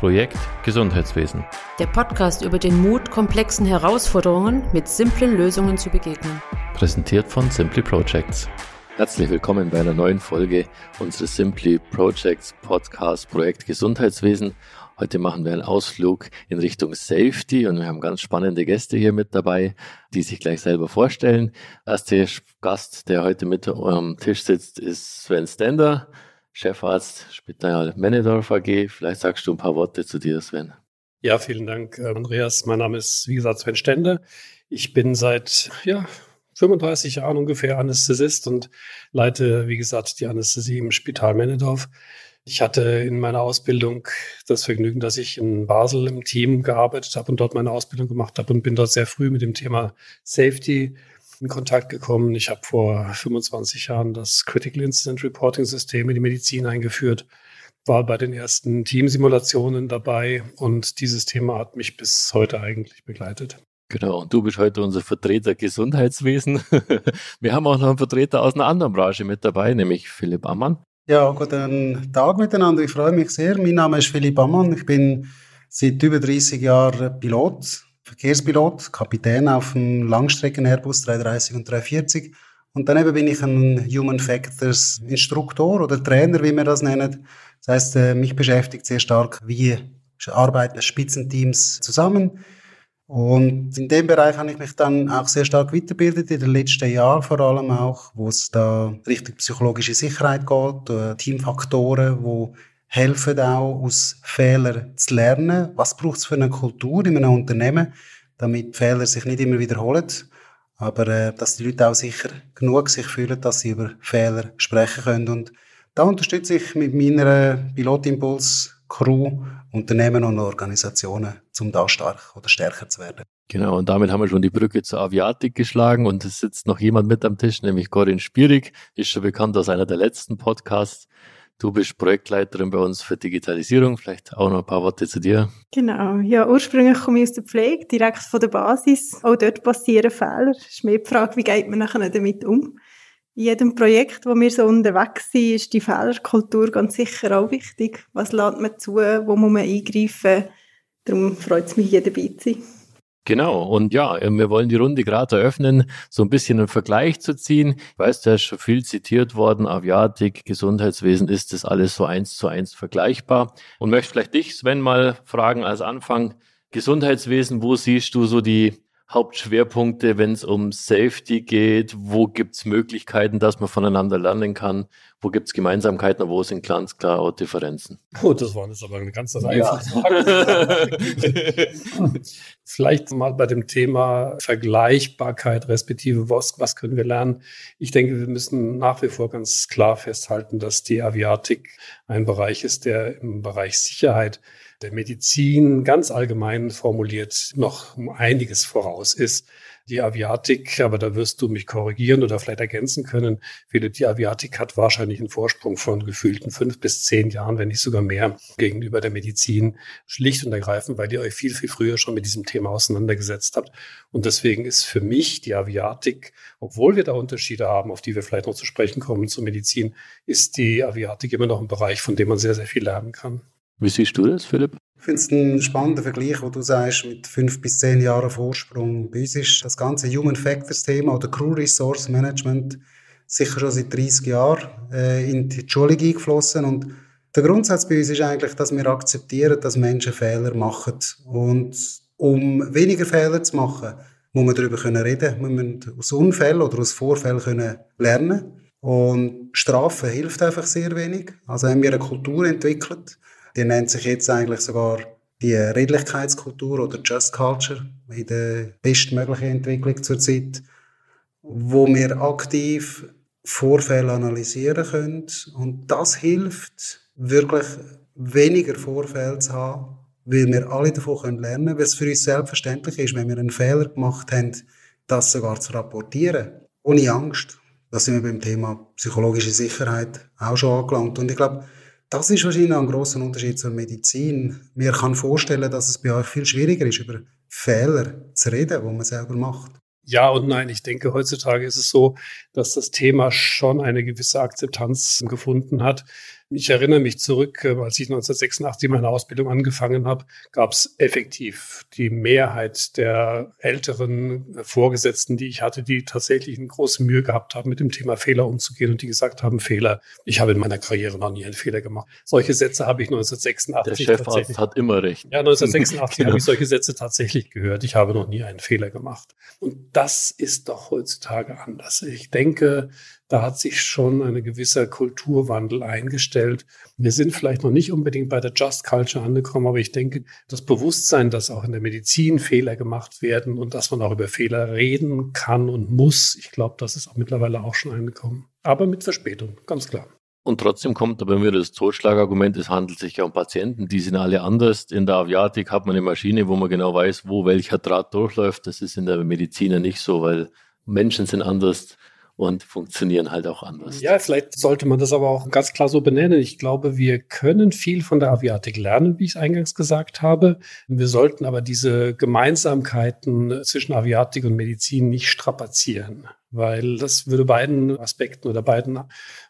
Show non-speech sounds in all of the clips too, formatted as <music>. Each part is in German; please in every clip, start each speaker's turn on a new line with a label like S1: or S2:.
S1: Projekt Gesundheitswesen.
S2: Der Podcast über den Mut, komplexen Herausforderungen mit simplen Lösungen zu begegnen.
S1: Präsentiert von Simply Projects. Herzlich willkommen bei einer neuen Folge unseres Simply Projects Podcast Projekt Gesundheitswesen. Heute machen wir einen Ausflug in Richtung Safety und wir haben ganz spannende Gäste hier mit dabei, die sich gleich selber vorstellen. Erster Gast, der heute mit am Tisch sitzt, ist Sven Stender. Chefarzt Spital Männedorf AG. Vielleicht sagst du ein paar Worte zu dir, Sven.
S3: Ja, vielen Dank, äh, Andreas. Mein Name ist, wie gesagt, Sven Stende. Ich bin seit ja, 35 Jahren ungefähr Anästhesist und leite, wie gesagt, die Anästhesie im Spital Männedorf. Ich hatte in meiner Ausbildung das Vergnügen, dass ich in Basel im Team gearbeitet habe und dort meine Ausbildung gemacht habe und bin dort sehr früh mit dem Thema Safety in Kontakt gekommen. Ich habe vor 25 Jahren das Critical Incident Reporting System in die Medizin eingeführt, war bei den ersten Teamsimulationen dabei und dieses Thema hat mich bis heute eigentlich begleitet.
S1: Genau, und du bist heute unser Vertreter Gesundheitswesen. <laughs> Wir haben auch noch einen Vertreter aus einer anderen Branche mit dabei, nämlich Philipp Ammann.
S4: Ja, guten Tag miteinander. Ich freue mich sehr. Mein Name ist Philipp Ammann. Ich bin seit über 30 Jahren Pilot Verkehrspilot, Kapitän auf dem Langstrecken-Airbus 330 und 340. Und daneben bin ich ein Human Factors Instruktor oder Trainer, wie wir das nennen. Das heißt, äh, mich beschäftigt sehr stark, wie arbeiten Spitzenteams zusammen. Und in dem Bereich habe ich mich dann auch sehr stark weitergebildet, in den letzten Jahren vor allem auch, wo es da Richtung psychologische Sicherheit geht, äh, Teamfaktoren, wo helfen auch aus Fehlern zu lernen. Was braucht es für eine Kultur in einem Unternehmen, damit Fehler sich nicht immer wiederholen, aber äh, dass die Leute auch sicher genug sich fühlen, dass sie über Fehler sprechen können. Und da unterstütze ich mit meiner Pilotimpuls Crew Unternehmen und Organisationen, um da stark oder stärker zu werden.
S1: Genau, und damit haben wir schon die Brücke zur Aviatik geschlagen und es sitzt noch jemand mit am Tisch, nämlich Corinne Spierig, ist schon bekannt aus einer der letzten Podcasts. Du bist Projektleiterin bei uns für Digitalisierung. Vielleicht auch noch ein paar Worte zu dir.
S5: Genau. Ja, ursprünglich komme ich aus der Pflege, direkt von der Basis. Auch dort passieren Fehler. Es ist mehr die Frage, wie geht man nachher damit um? In jedem Projekt, wo wir so unterwegs sind, ist die Fehlerkultur ganz sicher auch wichtig. Was lädt man zu? Wo muss man eingreifen? Darum freut es mich, jeder dabei zu sein.
S1: Genau, und ja, wir wollen die Runde gerade eröffnen, so ein bisschen einen Vergleich zu ziehen. Ich weiß, da ist schon viel zitiert worden, Aviatik, Gesundheitswesen, ist das alles so eins zu eins vergleichbar? Und möchte vielleicht dich, Sven, mal fragen als Anfang, Gesundheitswesen, wo siehst du so die Hauptschwerpunkte, wenn es um Safety geht? Wo gibt es Möglichkeiten, dass man voneinander lernen kann? Wo gibt es Gemeinsamkeiten, wo sind ganz klar auch Differenzen?
S3: Oh, das waren jetzt aber eine ganz einfache ja. Frage. <laughs> Vielleicht mal bei dem Thema Vergleichbarkeit, respektive was, was können wir lernen? Ich denke, wir müssen nach wie vor ganz klar festhalten, dass die Aviatik ein Bereich ist, der im Bereich Sicherheit der Medizin ganz allgemein formuliert noch um einiges voraus ist. Die Aviatik, aber da wirst du mich korrigieren oder vielleicht ergänzen können, Philipp, die Aviatik hat wahrscheinlich einen Vorsprung von gefühlten fünf bis zehn Jahren, wenn nicht sogar mehr, gegenüber der Medizin. Schlicht und ergreifend, weil ihr euch viel, viel früher schon mit diesem Thema auseinandergesetzt habt. Und deswegen ist für mich die Aviatik, obwohl wir da Unterschiede haben, auf die wir vielleicht noch zu sprechen kommen zur Medizin, ist die Aviatik immer noch ein Bereich, von dem man sehr, sehr viel lernen kann.
S1: Wie siehst du das, Philipp?
S4: Ich finde es einen spannenden Vergleich, wo du sagst, mit fünf bis zehn Jahren Vorsprung. Bei uns ist das ganze Human Factors Thema oder Crew Resource Management sicher schon seit 30 Jahren äh, in die Schule eingeflossen und der Grundsatz bei uns ist eigentlich, dass wir akzeptieren, dass Menschen Fehler machen. Und um weniger Fehler zu machen, muss man darüber können reden. Wir müssen aus Unfällen oder aus Vorfällen können lernen. Und Strafen hilft einfach sehr wenig. Also haben wir eine Kultur entwickelt, die nennt sich jetzt eigentlich sogar die Redlichkeitskultur oder Just Culture in der bestmöglichen Entwicklung zurzeit, wo wir aktiv Vorfälle analysieren können. Und das hilft, wirklich weniger Vorfälle zu haben, weil wir alle davon lernen können, weil es für uns selbstverständlich ist, wenn wir einen Fehler gemacht haben, das sogar zu rapportieren, ohne Angst. Da sind wir beim Thema psychologische Sicherheit auch schon angelangt. Und ich glaube, das ist wahrscheinlich ein großer Unterschied zur Medizin. Mir kann vorstellen, dass es bei euch viel schwieriger ist, über Fehler zu reden, wo man selber macht.
S3: Ja und nein. Ich denke, heutzutage ist es so, dass das Thema schon eine gewisse Akzeptanz gefunden hat. Ich erinnere mich zurück, äh, als ich 1986 meine Ausbildung angefangen habe, gab es effektiv die Mehrheit der älteren Vorgesetzten, die ich hatte, die tatsächlich eine große Mühe gehabt haben, mit dem Thema Fehler umzugehen und die gesagt haben, Fehler, ich habe in meiner Karriere noch nie einen Fehler gemacht. Solche Sätze habe ich 1986.
S1: Der Chefarzt hat immer recht.
S3: Ja, 1986 genau. <laughs> habe ich solche Sätze tatsächlich gehört. Ich habe noch nie einen Fehler gemacht. Und das ist doch heutzutage anders. Ich denke, da hat sich schon ein gewisser Kulturwandel eingestellt. Wir sind vielleicht noch nicht unbedingt bei der Just Culture angekommen, aber ich denke, das Bewusstsein, dass auch in der Medizin Fehler gemacht werden und dass man auch über Fehler reden kann und muss, ich glaube, das ist auch mittlerweile auch schon angekommen. Aber mit Verspätung, ganz klar.
S1: Und trotzdem kommt aber mir das Totschlagargument, es handelt sich ja um Patienten, die sind alle anders. In der Aviatik hat man eine Maschine, wo man genau weiß, wo welcher Draht durchläuft. Das ist in der Medizin ja nicht so, weil Menschen sind anders und funktionieren halt auch anders.
S3: Ja, vielleicht sollte man das aber auch ganz klar so benennen. Ich glaube, wir können viel von der Aviatik lernen, wie ich es eingangs gesagt habe. Wir sollten aber diese Gemeinsamkeiten zwischen Aviatik und Medizin nicht strapazieren weil das würde beiden Aspekten oder beiden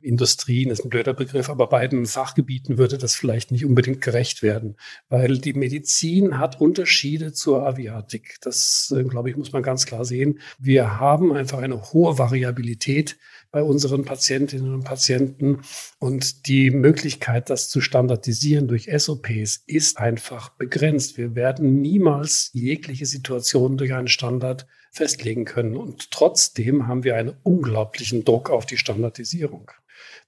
S3: Industrien, ist ein blöder Begriff, aber beiden Fachgebieten würde das vielleicht nicht unbedingt gerecht werden, weil die Medizin hat Unterschiede zur Aviatik. Das, äh, glaube ich, muss man ganz klar sehen. Wir haben einfach eine hohe Variabilität bei unseren Patientinnen und Patienten und die Möglichkeit, das zu standardisieren durch SOPs ist einfach begrenzt. Wir werden niemals jegliche Situation durch einen Standard festlegen können. Und trotzdem haben wir einen unglaublichen Druck auf die Standardisierung.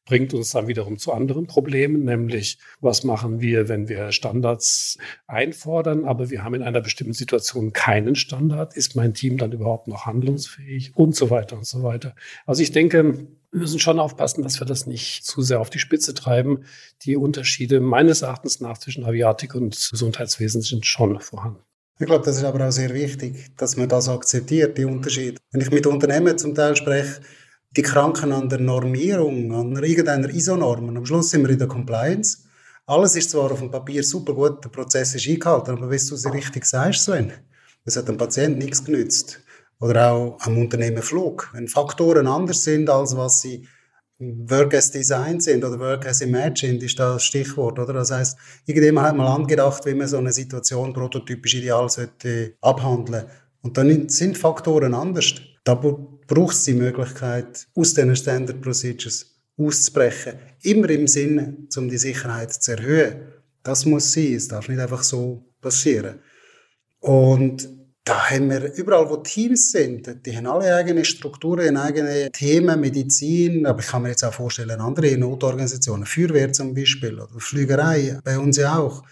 S3: Bringt uns dann wiederum zu anderen Problemen, nämlich was machen wir, wenn wir Standards einfordern, aber wir haben in einer bestimmten Situation keinen Standard? Ist mein Team dann überhaupt noch handlungsfähig? Und so weiter und so weiter. Also ich denke, wir müssen schon aufpassen, dass wir das nicht zu sehr auf die Spitze treiben. Die Unterschiede meines Erachtens nach zwischen Aviatik und Gesundheitswesen sind schon vorhanden.
S4: Ich glaube, das ist aber auch sehr wichtig, dass man das akzeptiert, die Unterschiede. Wenn ich mit Unternehmen zum Teil spreche, die kranken an der Normierung, an irgendeiner ISO-Norm. Am Schluss sind wir in der Compliance. Alles ist zwar auf dem Papier super gut, der Prozess ist eingehalten, aber wie du es richtig sagst, Sven, das hat dem Patienten nichts genützt. Oder auch am Unternehmen Flug. Wenn Faktoren anders sind, als was sie Work as Design sind oder Work as Imagined ist das Stichwort, oder? Das heißt, irgendjemand hat mal angedacht, wie man so eine Situation prototypisch ideal sollte abhandeln. Und dann sind Faktoren anders. Da braucht es die Möglichkeit, aus diesen Standard Procedures auszubrechen. Immer im Sinne, um die Sicherheit zu erhöhen. Das muss sein. Es darf nicht einfach so passieren. Und da haben wir überall, wo Teams sind, die haben alle eigene Strukturen, eigene Themen, Medizin, aber ich kann mir jetzt auch vorstellen, andere Notorganisationen, Feuerwehr zum Beispiel oder Flügerei, bei uns ja auch.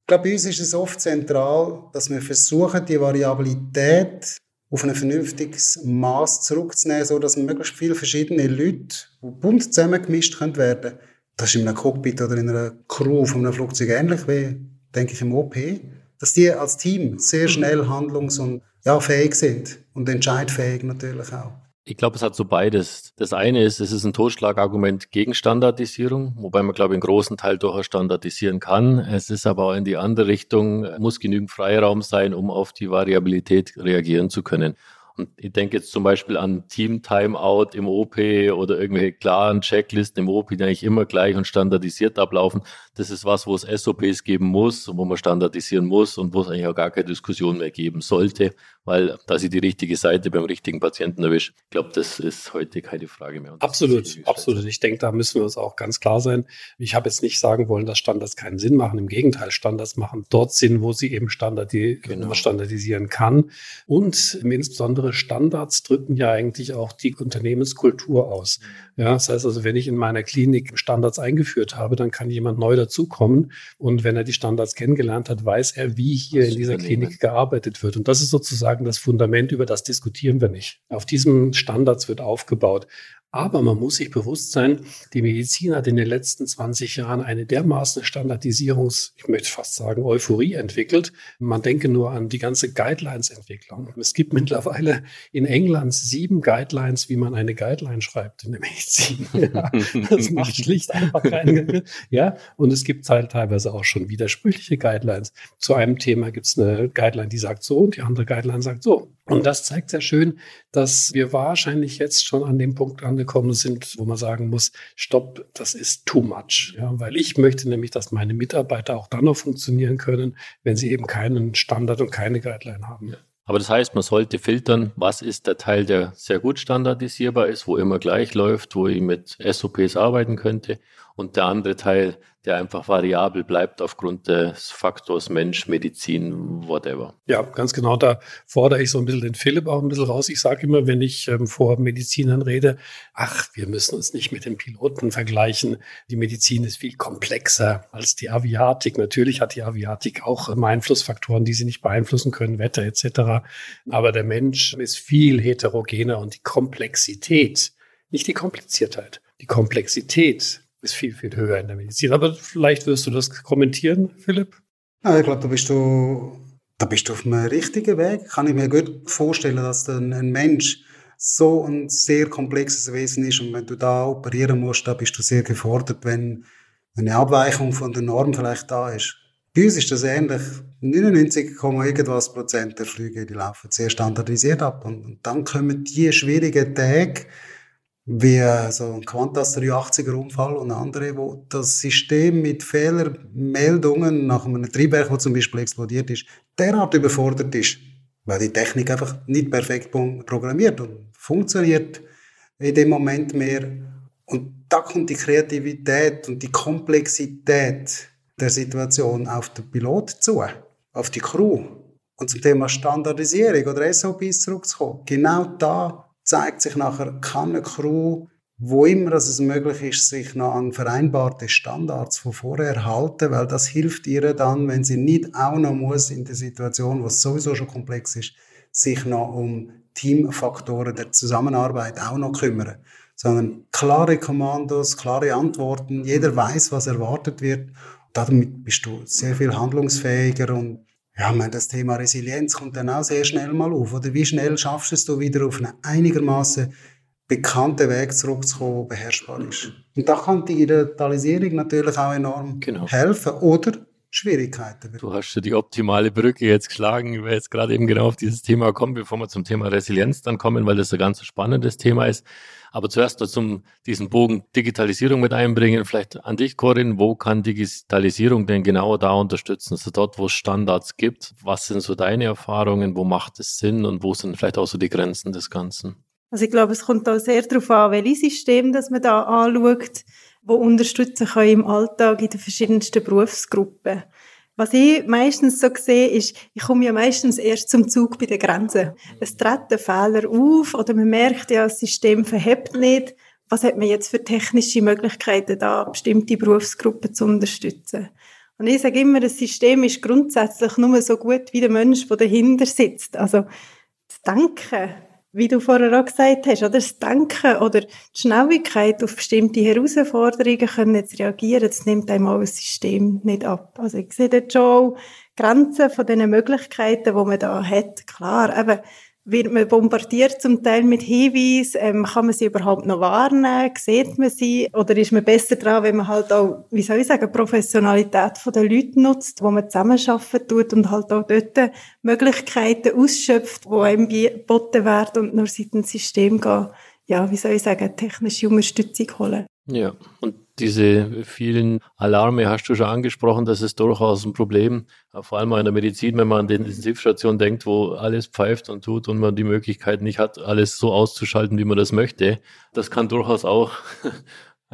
S4: Ich glaube, bei uns ist es oft zentral, dass wir versuchen, die Variabilität auf ein vernünftiges Maß zurückzunehmen, so dass möglichst viele verschiedene Leute, die bunt zusammengemischt können werden. Das ist in einem Cockpit oder in einer Crew von einem Flugzeug ähnlich wie, denke ich, im OP dass die als Team sehr schnell handlungs- und ja, fähig sind und entscheidfähig natürlich auch.
S1: Ich glaube, es hat so beides. Das eine ist, es ist ein Totschlagargument gegen Standardisierung, wobei man, glaube ich, einen großen Teil durchaus standardisieren kann. Es ist aber auch in die andere Richtung, muss genügend Freiraum sein, um auf die Variabilität reagieren zu können. Und ich denke jetzt zum Beispiel an Team-Timeout im OP oder irgendwelche klaren Checklisten im OP, die eigentlich immer gleich und standardisiert ablaufen. Das ist was, wo es SOPs geben muss, wo man standardisieren muss und wo es eigentlich auch gar keine Diskussion mehr geben sollte, weil da sie die richtige Seite beim richtigen Patienten erwischt. Ich glaube, das ist heute keine Frage mehr.
S3: Absolut, absolut. Ich denke, da müssen wir uns auch ganz klar sein. Ich habe jetzt nicht sagen wollen, dass Standards keinen Sinn machen. Im Gegenteil, Standards machen dort Sinn, wo sie eben standardi genau. standardisieren kann. Und insbesondere Standards drücken ja eigentlich auch die Unternehmenskultur aus. Ja, das heißt also, wenn ich in meiner Klinik Standards eingeführt habe, dann kann jemand neu dazukommen. Und wenn er die Standards kennengelernt hat, weiß er, wie hier in dieser Klinik gearbeitet wird. Und das ist sozusagen das Fundament, über das diskutieren wir nicht. Auf diesen Standards wird aufgebaut. Aber man muss sich bewusst sein, die Medizin hat in den letzten 20 Jahren eine dermaßen Standardisierungs, ich möchte fast sagen, Euphorie entwickelt. Man denke nur an die ganze Guidelines-Entwicklung. Es gibt mittlerweile in England sieben Guidelines, wie man eine Guideline schreibt in der Medizin. <laughs> Ja, das macht schlicht einfach keinen Ja, und es gibt teilweise auch schon widersprüchliche Guidelines. Zu einem Thema gibt es eine Guideline, die sagt so und die andere Guideline sagt so. Und das zeigt sehr schön, dass wir wahrscheinlich jetzt schon an dem Punkt angekommen sind, wo man sagen muss, stopp, das ist too much. Ja, weil ich möchte nämlich, dass meine Mitarbeiter auch dann noch funktionieren können, wenn sie eben keinen Standard und keine Guideline haben.
S1: Aber das heißt, man sollte filtern, was ist der Teil, der sehr gut standardisierbar ist, wo immer gleich läuft, wo ich mit SOPs arbeiten könnte und der andere Teil, der einfach variabel bleibt aufgrund des Faktors Mensch, Medizin, whatever.
S3: Ja, ganz genau. Da fordere ich so ein bisschen den Philipp auch ein bisschen raus. Ich sage immer, wenn ich ähm, vor Medizinern rede, ach, wir müssen uns nicht mit den Piloten vergleichen. Die Medizin ist viel komplexer als die Aviatik. Natürlich hat die Aviatik auch ähm, Einflussfaktoren, die sie nicht beeinflussen können, Wetter etc. Aber der Mensch ist viel heterogener und die Komplexität, nicht die Kompliziertheit, die Komplexität ist viel, viel höher in der Medizin. Aber vielleicht wirst du das kommentieren, Philipp?
S4: Ja, ich glaube, da bist du, da bist du auf einem richtigen Weg. Kann ich mir gut vorstellen, dass ein, ein Mensch so ein sehr komplexes Wesen ist und wenn du da operieren musst, da bist du sehr gefordert, wenn eine Abweichung von der Norm vielleicht da ist. Bei uns ist das ähnlich. 99, irgendwas Prozent der Flüge, die laufen sehr standardisiert ab. Und, und dann kommen die schwierigen Tage, wie so ein Qantas 380er Unfall und andere, wo das System mit Fehlermeldungen nach einem Triebwerk, wo zum Beispiel explodiert ist, derart überfordert ist, weil die Technik einfach nicht perfekt programmiert und funktioniert in dem Moment mehr. Und da kommt die Kreativität und die Komplexität der Situation auf den Pilot zu, auf die Crew. Und zum Thema Standardisierung oder SOPs zurückzukommen. Genau da zeigt sich nachher, kann eine Crew, wo immer es möglich ist, sich noch an vereinbarte Standards von vorher halten, weil das hilft ihr dann, wenn sie nicht auch noch muss in der Situation, was sowieso schon komplex ist, sich noch um Teamfaktoren der Zusammenarbeit auch noch kümmern, sondern klare Kommandos, klare Antworten, jeder weiß, was erwartet wird. Damit bist du sehr viel handlungsfähiger und ja, ich meine, das Thema Resilienz kommt dann auch sehr schnell mal auf. Oder wie schnell schaffst du es, du wieder auf einen einigermaßen bekannten Weg zurückzukommen, der beherrschbar ist. Und da kann die Digitalisierung natürlich auch enorm genau. helfen. Oder Schwierigkeiten.
S1: Du hast ja die optimale Brücke jetzt geschlagen, weil jetzt gerade eben genau auf dieses Thema kommen, bevor wir zum Thema Resilienz dann kommen, weil das ein ganz spannendes Thema ist. Aber zuerst zum diesen Bogen Digitalisierung mit einbringen. Vielleicht an dich, Corinne, wo kann Digitalisierung denn genau da unterstützen? Also dort, wo es Standards gibt, was sind so deine Erfahrungen? Wo macht es Sinn und wo sind vielleicht auch so die Grenzen des Ganzen?
S5: Also ich glaube, es kommt da sehr darauf an, welches System das man da anschaut die unterstützen können im Alltag in den verschiedensten Berufsgruppen. Was ich meistens so sehe, ist, ich komme ja meistens erst zum Zug bei den Grenzen. Es treten Fehler auf oder man merkt ja, das System verhebt nicht. Was hat man jetzt für technische Möglichkeiten da, bestimmte Berufsgruppen zu unterstützen? Und ich sage immer, das System ist grundsätzlich nur so gut wie der Mensch, der dahinter sitzt. Also, das Denken wie du vorher auch gesagt hast, oder das Denken oder die Schnelligkeit auf bestimmte Herausforderungen können zu reagieren, das nimmt einem auch das System nicht ab. Also ich sehe dort schon Grenzen von den Möglichkeiten, die man da hat. Klar, eben, wird man bombardiert zum Teil mit Hinweisen, ähm, kann man sie überhaupt noch warnen, sieht man sie oder ist man besser dran, wenn man halt auch, wie soll ich sagen, Professionalität von den Leuten nutzt, wo man zusammenarbeiten tut und halt auch dort Möglichkeiten ausschöpft, die einem geboten werden und nur seitens System gehen, ja, wie soll ich sagen, technische Unterstützung holen.
S1: Ja, und diese vielen Alarme hast du schon angesprochen, das ist durchaus ein Problem, vor allem in der Medizin, wenn man an die Intensivstation denkt, wo alles pfeift und tut und man die Möglichkeit nicht hat, alles so auszuschalten, wie man das möchte. Das kann durchaus auch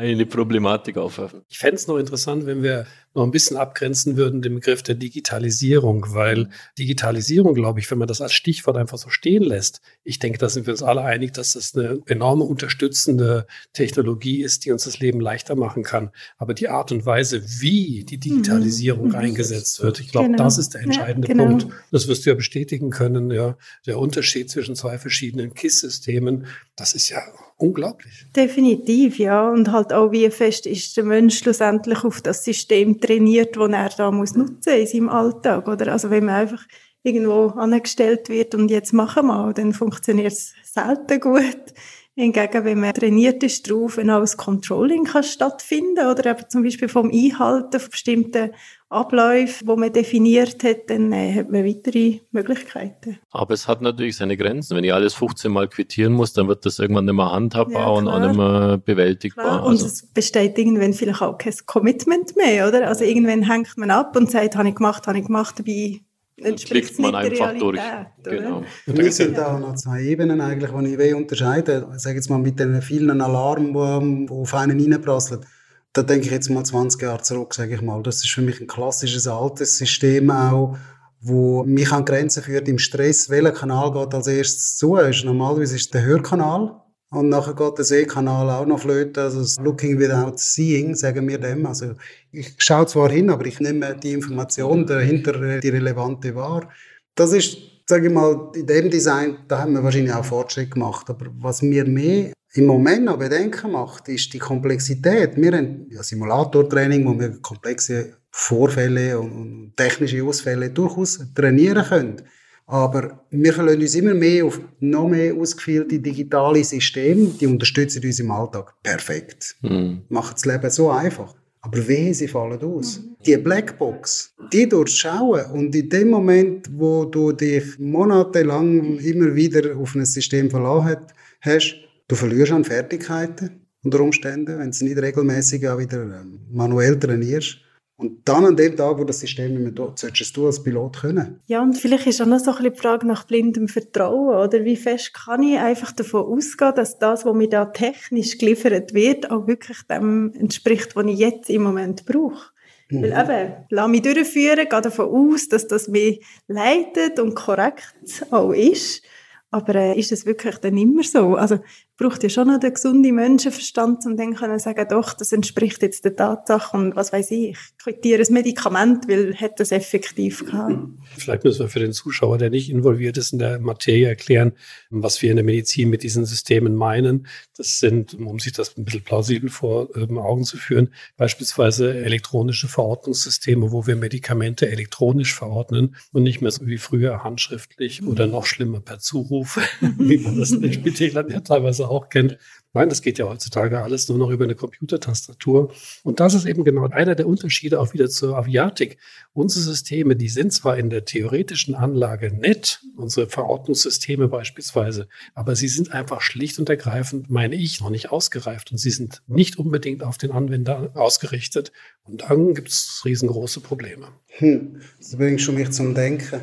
S1: eine Problematik aufwerfen.
S3: Ich fände es noch interessant, wenn wir noch ein bisschen abgrenzen würden, den Begriff der Digitalisierung, weil Digitalisierung, glaube ich, wenn man das als Stichwort einfach so stehen lässt, ich denke, da sind wir uns alle einig, dass das eine enorme unterstützende Technologie ist, die uns das Leben leichter machen kann. Aber die Art und Weise, wie die Digitalisierung mhm. eingesetzt wird, ich glaube, genau. das ist der entscheidende ja, genau. Punkt. Das wirst du ja bestätigen können, ja. Der Unterschied zwischen zwei verschiedenen KISS-Systemen, das ist ja unglaublich.
S5: Definitiv, ja. Und halt auch, wie fest ist der Mensch schlussendlich auf das System trainiert, das er da muss nutzen in seinem Alltag, oder? Also wenn man einfach irgendwo angestellt wird und jetzt machen wir, dann funktioniert es selten gut. Hingegen, wenn man trainiert ist darauf, wenn auch das Controlling kann stattfinden oder eben zum Beispiel vom Einhalten von bestimmten Abläufen, wo man definiert hat, dann äh, hat man weitere Möglichkeiten.
S1: Aber es hat natürlich seine Grenzen. Wenn ich alles 15 Mal quittieren muss, dann wird das irgendwann nicht mehr handhabbar ja, und auch nicht mehr bewältigbar.
S5: Klar. Und also. es besteht irgendwann vielleicht auch kein Commitment mehr, oder? Also irgendwann hängt man ab und sagt, habe ich gemacht, habe ich gemacht, dabei
S1: entspricht man einfach durch. Genau.
S4: Und wir sind da noch zwei Ebenen eigentlich, die ich will unterscheiden. Ich sage jetzt mal mit den vielen Alarmen, die auf einen reinprasseln. Da denke ich jetzt mal 20 Jahre zurück, sage ich mal. Das ist für mich ein klassisches altes System auch, wo mich an Grenzen führt im Stress. Welcher Kanal geht als erstes zu? Normalerweise ist es der Hörkanal. Und nachher geht der Sehkanal auch noch flöten, also Looking without Seeing, sagen wir dem. Also ich schaue zwar hin, aber ich nehme die Information dahinter, die relevante wahr. Das ist, sage ich mal, in dem Design, da haben wir wahrscheinlich auch Fortschritt gemacht. Aber was mir mehr im Moment noch Bedenken macht, ist die Komplexität. Wir haben ja Simulatortraining, wo wir komplexe Vorfälle und technische Ausfälle durchaus trainieren können. Aber wir verlassen uns immer mehr auf noch mehr ausgefeilte digitale Systeme, die unterstützen uns im Alltag perfekt. Mhm. Machen das Leben so einfach. Aber wehe, sie fallen aus. Mhm. Die Blackbox, die durchschauen und in dem Moment, wo du dich monatelang immer wieder auf ein System verlassen hast, du verlierst an Fertigkeiten unter Umständen, wenn du es nicht regelmäßig auch wieder ähm, manuell trainierst. Und dann an dem Tag, wo das System nicht mehr da solltest du als Pilot können.
S5: Ja, und vielleicht ist auch noch so ein bisschen die Frage nach blindem Vertrauen, oder? Wie fest kann ich einfach davon ausgehen, dass das, was mir da technisch geliefert wird, auch wirklich dem entspricht, was ich jetzt im Moment brauche? Mhm. Weil eben, lass mich durchführen, gehe davon aus, dass das mich leitet und korrekt auch ist. Aber äh, ist es wirklich dann immer so? Also braucht ja schon noch den gesunden Menschenverstand, um dann können sagen, doch, das entspricht jetzt der Tatsache und was weiß ich, ich quittiere ein Medikament, weil hat das effektiv gehabt.
S3: Vielleicht müssen wir für den Zuschauer, der nicht involviert ist in der Materie, erklären, was wir in der Medizin mit diesen Systemen meinen. Das sind, um sich das ein bisschen plausibel vor ähm, Augen zu führen, beispielsweise elektronische Verordnungssysteme, wo wir Medikamente elektronisch verordnen und nicht mehr so wie früher handschriftlich oder noch schlimmer per Zuruf <laughs> wie man das in den Spitälern ja teilweise auch kennt. Nein, das geht ja heutzutage alles nur noch über eine Computertastatur. Und das ist eben genau einer der Unterschiede auch wieder zur Aviatik. Unsere Systeme, die sind zwar in der theoretischen Anlage nett, unsere Verordnungssysteme beispielsweise, aber sie sind einfach schlicht und ergreifend, meine ich, noch nicht ausgereift und sie sind nicht unbedingt auf den Anwender ausgerichtet. Und dann gibt es riesengroße Probleme.
S4: Hm, das bringt schon mich zum Denken.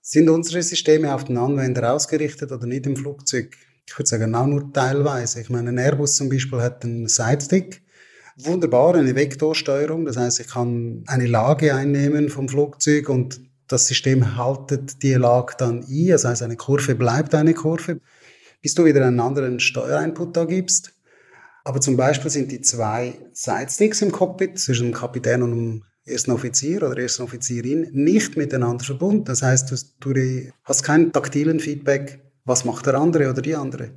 S4: Sind unsere Systeme auf den Anwender ausgerichtet oder nicht im Flugzeug? Ich würde sagen, auch nur teilweise. Ich meine, ein Airbus zum Beispiel hat einen Sidestick. Wunderbar, eine Vektorsteuerung. Das heißt, ich kann eine Lage einnehmen vom Flugzeug und das System haltet die Lage dann ein. Das heißt, eine Kurve bleibt eine Kurve, bis du wieder einen anderen Steuerinput da gibst. Aber zum Beispiel sind die zwei Sidesticks im Cockpit zwischen dem Kapitän und dem ersten Offizier oder ersten Offizierin nicht miteinander verbunden. Das heißt, du, du hast keinen taktilen Feedback, was macht der andere oder die andere.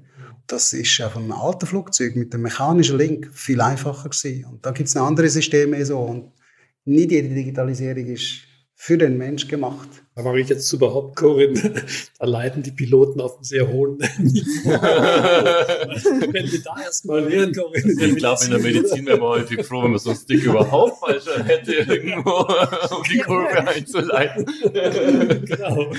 S4: Das ist auf einem alten Flugzeug mit dem mechanischen Link viel einfacher gewesen. Und da gibt es andere Systeme so. Und nicht jede Digitalisierung ist für den Mensch gemacht.
S3: Da mache ich jetzt überhaupt, Corinne, <laughs> da leiden die Piloten auf einem sehr hohen <laughs> Niveau. wenn wir da erstmal wären, Corinne.
S1: Ich glaube, in der Medizin wären wir häufig froh, wenn man so ein Stick überhaupt falsch hätte, irgendwo, <laughs> um die Kurve einzuleiten.
S5: genau.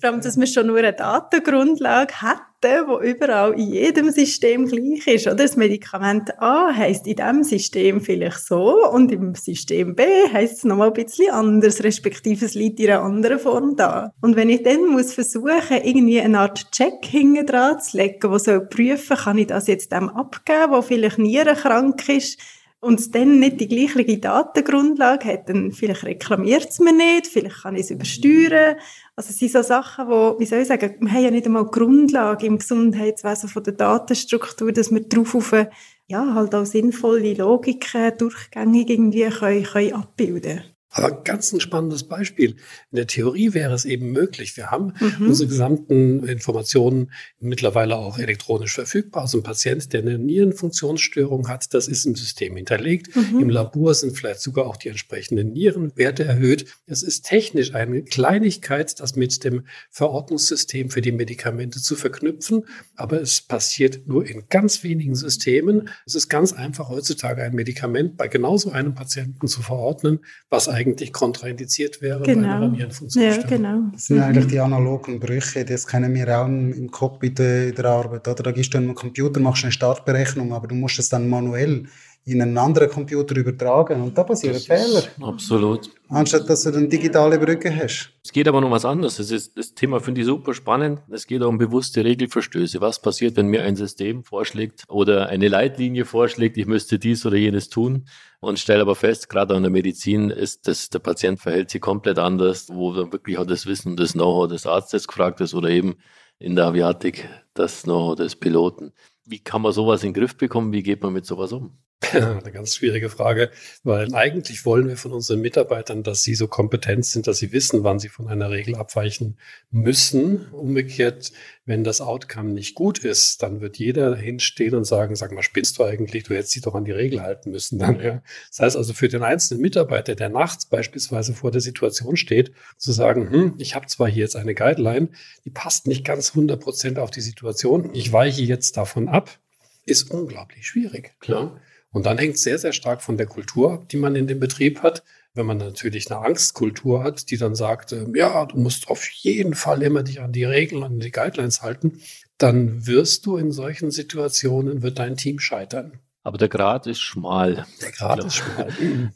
S5: Vor allem, dass man schon nur eine Datengrundlage hat, wo überall in jedem System gleich ist. Oder? Das Medikament A heisst in diesem System vielleicht so und im System B heisst es nochmal ein bisschen anders, respektive es liegt in einer anderen Form da. Und wenn ich dann muss versuchen, irgendwie eine Art Check hinten dran zu legen, der soll prüfen, kann ich das jetzt dem abgeben, der vielleicht nierenkrank ist, und dann nicht die gleiche Datengrundlage hat, dann vielleicht reklamiert es mir nicht, vielleicht kann ich es übersteuern. Also es sind so Sachen, wo, wie soll ich sagen, wir haben ja nicht einmal Grundlage im Gesundheitswesen von der Datenstruktur, dass wir darauf auf, ja, halt auch sinnvolle Logiken durchgängig irgendwie können, können abbilden
S3: Aber ganz ein spannendes Beispiel. In der Theorie wäre es eben möglich. Wir haben mhm. unsere gesamten Informationen mittlerweile auch elektronisch verfügbar. Also ein Patient, der eine Nierenfunktionsstörung hat, das ist im System hinterlegt. Mhm. Im Labor sind vielleicht sogar auch die entsprechenden Nierenwerte erhöht. Es ist technisch eine Kleinigkeit, das mit dem Verordnungssystem für die Medikamente zu verknüpfen. Aber es passiert nur in ganz wenigen Systemen. Es ist ganz einfach heutzutage ein Medikament bei genauso einem Patienten zu verordnen, was eigentlich kontraindiziert wäre
S5: genau. bei einer Nierenfunktionsstörung. Ja, genau.
S4: Das sind mhm. eigentlich die analogen Brüche, das kennen wir auch im Cockpit in der Arbeit. Oder? Da gehst du einen Computer, machst eine Startberechnung, aber du musst es dann manuell in einen anderen Computer übertragen und da passieren Fehler.
S1: Absolut.
S4: Anstatt dass du eine digitale Brücke hast.
S1: Es geht aber noch was anderes. Das, ist, das Thema finde ich super spannend. Es geht auch um bewusste Regelverstöße. Was passiert, wenn mir ein System vorschlägt oder eine Leitlinie vorschlägt, ich müsste dies oder jenes tun und stelle aber fest, gerade an der Medizin ist das, der Patient verhält sich komplett anders, wo dann wirklich auch das Wissen und das Know-how des Arztes gefragt ist oder eben in der Aviatik das Know-how des Piloten. Wie kann man sowas in den Griff bekommen? Wie geht man mit sowas um? <laughs>
S3: Eine ganz schwierige Frage, weil eigentlich wollen wir von unseren Mitarbeitern, dass sie so kompetent sind, dass sie wissen, wann sie von einer Regel abweichen müssen. Umgekehrt, wenn das Outcome nicht gut ist, dann wird jeder hinstehen und sagen, sag mal, spinnst du eigentlich, du hättest dich doch an die Regel halten müssen. Dann, ja. Das heißt also für den einzelnen Mitarbeiter, der nachts beispielsweise vor der Situation steht, zu sagen, hm, ich habe zwar hier jetzt eine Guideline, die passt nicht ganz 100 Prozent auf die Situation, ich weiche jetzt davon ab, ist unglaublich schwierig. Klar. Und dann hängt es sehr, sehr stark von der Kultur ab, die man in dem Betrieb hat. Wenn man natürlich eine Angstkultur hat, die dann sagt, äh, ja, du musst auf jeden Fall immer dich an die Regeln, an die Guidelines halten, dann wirst du in solchen Situationen, wird dein Team scheitern.
S1: Aber der Grad ist schmal.
S3: Der Grad ist schmal.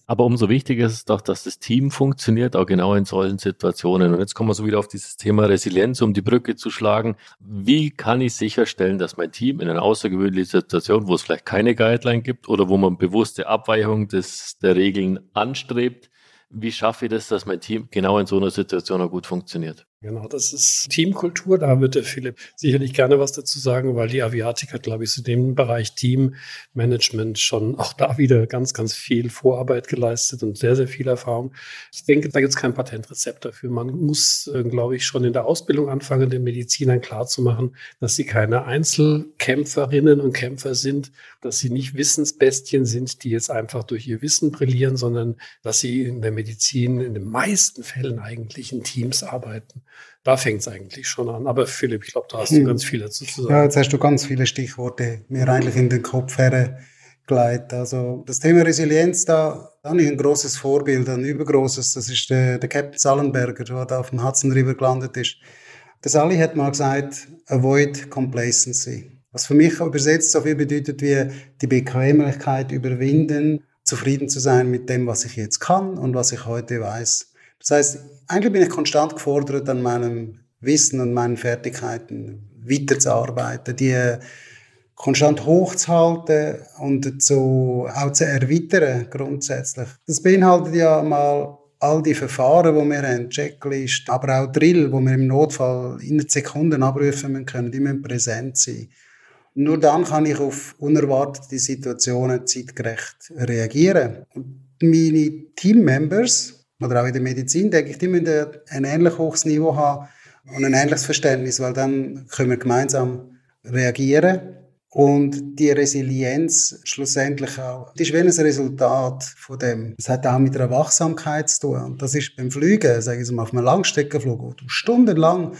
S1: Aber umso wichtiger ist es doch, dass das Team funktioniert, auch genau in solchen Situationen. Und jetzt kommen wir so wieder auf dieses Thema Resilienz, um die Brücke zu schlagen. Wie kann ich sicherstellen, dass mein Team in einer außergewöhnlichen Situation, wo es vielleicht keine Guideline gibt oder wo man bewusste Abweichung des, der Regeln anstrebt, wie schaffe ich das, dass mein Team genau in so einer Situation auch gut funktioniert?
S3: Genau, das ist Teamkultur. Da wird der Philipp sicherlich gerne was dazu sagen, weil die Aviatik hat, glaube ich, zu dem Bereich Teammanagement schon auch da wieder ganz, ganz viel Vorarbeit geleistet und sehr, sehr viel Erfahrung. Ich denke, da gibt es kein Patentrezept dafür. Man muss, äh, glaube ich, schon in der Ausbildung anfangen, den Medizinern klarzumachen, dass sie keine Einzelkämpferinnen und Kämpfer sind, dass sie nicht Wissensbestien sind, die jetzt einfach durch ihr Wissen brillieren, sondern dass sie in der Medizin in den meisten Fällen eigentlich in Teams arbeiten. Da fängt es eigentlich schon an. Aber Philipp, ich glaube, da hast du hm. ganz viel dazu zu sagen.
S4: Ja, jetzt hast du ganz viele Stichworte mir eigentlich in den Kopf hergeleitet. Also das Thema Resilienz, da, da habe ich ein großes Vorbild, ein übergroßes. Das ist der, der Captain Sallenberger, der auf dem Hudson River gelandet ist. Der Sally hat mal gesagt, avoid complacency. Was für mich übersetzt so viel bedeutet wie die Bequemlichkeit überwinden, zufrieden zu sein mit dem, was ich jetzt kann und was ich heute weiß. Das heißt, eigentlich bin ich konstant gefordert, an meinem Wissen und meinen Fertigkeiten weiterzuarbeiten, die konstant hochzuhalten und zu, auch zu erweitern grundsätzlich. Das beinhaltet ja mal all die Verfahren, die wir haben, Checklist, aber auch Drill, wo wir im Notfall in Sekunden abrufen können, die müssen präsent sein. Nur dann kann ich auf unerwartete Situationen zeitgerecht reagieren. Meine Teammembers, oder auch in der Medizin, denke ich, die müssen ein ähnlich hohes Niveau haben und ein ähnliches Verständnis, weil dann können wir gemeinsam reagieren und die Resilienz schlussendlich auch, das ist wie ein Resultat von dem. Das hat auch mit der Wachsamkeit zu tun. Und das ist beim Fliegen, sagen Sie mal, auf einem Langstreckenflug, wo du stundenlang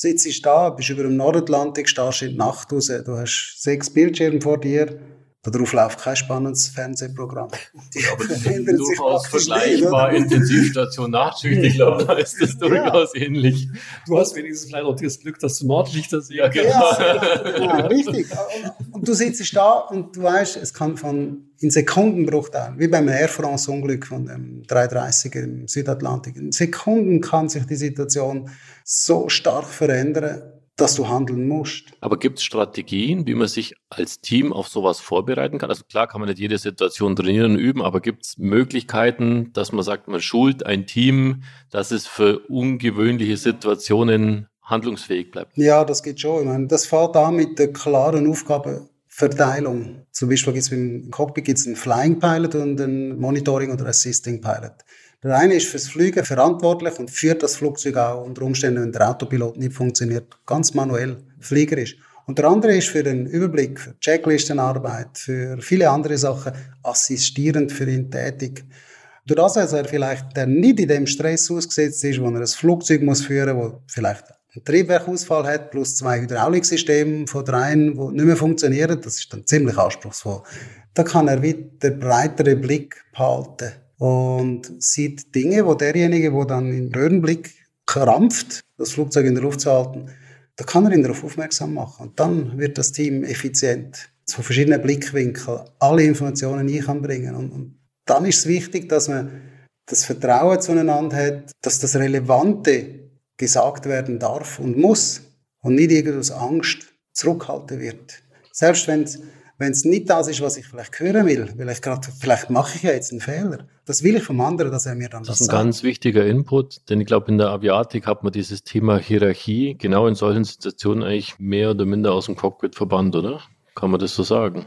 S4: sitzt da, bist über dem Nordatlantik, stehst in die Nacht raus, du hast sechs Bildschirme vor dir, Darauf läuft kein spannendes Fernsehprogramm. <laughs>
S1: Die aber das ist durchaus vergleichbar. Intensivstation Nachtschicht, ich glaube, da ist das <laughs> durchaus ja. ähnlich.
S3: Du hast wenigstens vielleicht auch das Glück, dass du Nordlichter siehst.
S4: Ja, genau. Ja, richtig. Und, du sitzt da und du weißt, es kann von in Sekundenbruchteilen, wie beim Air France-Unglück von dem 330er im Südatlantik. In Sekunden kann sich die Situation so stark verändern dass du handeln musst.
S1: Aber gibt es Strategien, wie man sich als Team auf sowas vorbereiten kann? Also klar kann man nicht jede Situation trainieren und üben, aber gibt es Möglichkeiten, dass man sagt, man schult ein Team, dass es für ungewöhnliche Situationen handlungsfähig bleibt?
S4: Ja, das geht schon. Ich meine, das fällt an mit der klaren Aufgabenverteilung. Zum Beispiel gibt es im Cockpit gibt's einen Flying Pilot und einen Monitoring oder Assisting Pilot. Der eine ist fürs Fliegen verantwortlich und führt das Flugzeug auch unter Umständen, wenn der Autopilot nicht funktioniert, ganz manuell fliegerisch. Und der andere ist für den Überblick, für Checklistenarbeit, für viele andere Sachen assistierend für ihn tätig. Durch das, dass er vielleicht nicht in dem Stress ausgesetzt ist, wo er ein Flugzeug muss führen muss, wo vielleicht einen Triebwerkausfall hat, plus zwei Hydrauliksysteme von dreien, die nicht mehr funktionieren, das ist dann ziemlich anspruchsvoll. Da kann er wieder breiteren Blick behalten und sieht Dinge, wo derjenige, der dann in Röhrenblick krampft, das Flugzeug in der Luft zu halten, da kann er ihn darauf aufmerksam machen. Und dann wird das Team effizient von verschiedenen Blickwinkeln alle Informationen ein kann bringen. Und, und dann ist es wichtig, dass man das Vertrauen zueinander hat, dass das Relevante gesagt werden darf und muss und nicht irgendwie aus Angst zurückhalten wird. Selbst wenn es wenn es nicht das ist, was ich vielleicht hören will, weil ich gerade, vielleicht mache ich ja jetzt einen Fehler. Das will ich vom anderen, dass er mir dann
S1: das, das ist ein sagt. ganz wichtiger Input, denn ich glaube, in der Aviatik hat man dieses Thema Hierarchie genau in solchen Situationen eigentlich mehr oder minder aus dem Cockpit verbannt, oder? Kann man das so sagen?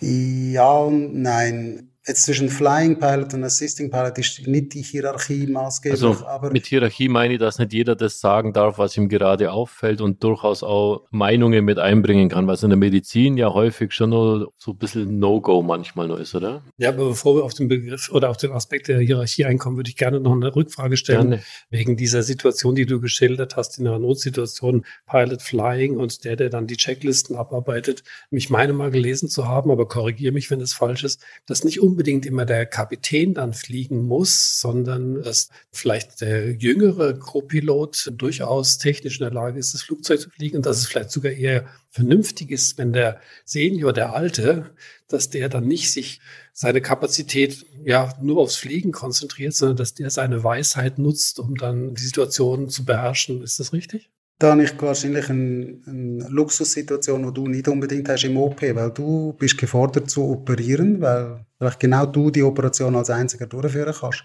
S4: Ja und nein jetzt zwischen Flying Pilot und Assisting Pilot ist nicht die Hierarchie maßgeblich.
S1: Also aber mit Hierarchie meine ich, dass nicht jeder das sagen darf, was ihm gerade auffällt und durchaus auch Meinungen mit einbringen kann, was in der Medizin ja häufig schon nur so ein bisschen No-Go manchmal nur ist, oder?
S3: Ja, aber bevor wir auf den Begriff oder auf den Aspekt der Hierarchie einkommen, würde ich gerne noch eine Rückfrage stellen. Gerne. Wegen dieser Situation, die du geschildert hast, in einer Notsituation, Pilot Flying und der, der dann die Checklisten abarbeitet. Ich meine mal gelesen zu haben, aber korrigiere mich, wenn es falsch ist, dass nicht unbedingt unbedingt immer der Kapitän dann fliegen muss, sondern dass vielleicht der jüngere Co-Pilot durchaus technisch in der Lage ist, das Flugzeug zu fliegen und dass es vielleicht sogar eher vernünftig ist, wenn der Senior, der Alte, dass der dann nicht sich seine Kapazität ja nur aufs Fliegen konzentriert, sondern dass der seine Weisheit nutzt, um dann die Situation zu beherrschen. Ist das richtig?
S4: Da habe ich wahrscheinlich eine, eine Luxussituation, die du nicht unbedingt hast im OP, weil du bist gefordert zu operieren, weil vielleicht genau du die Operation als einziger durchführen kannst.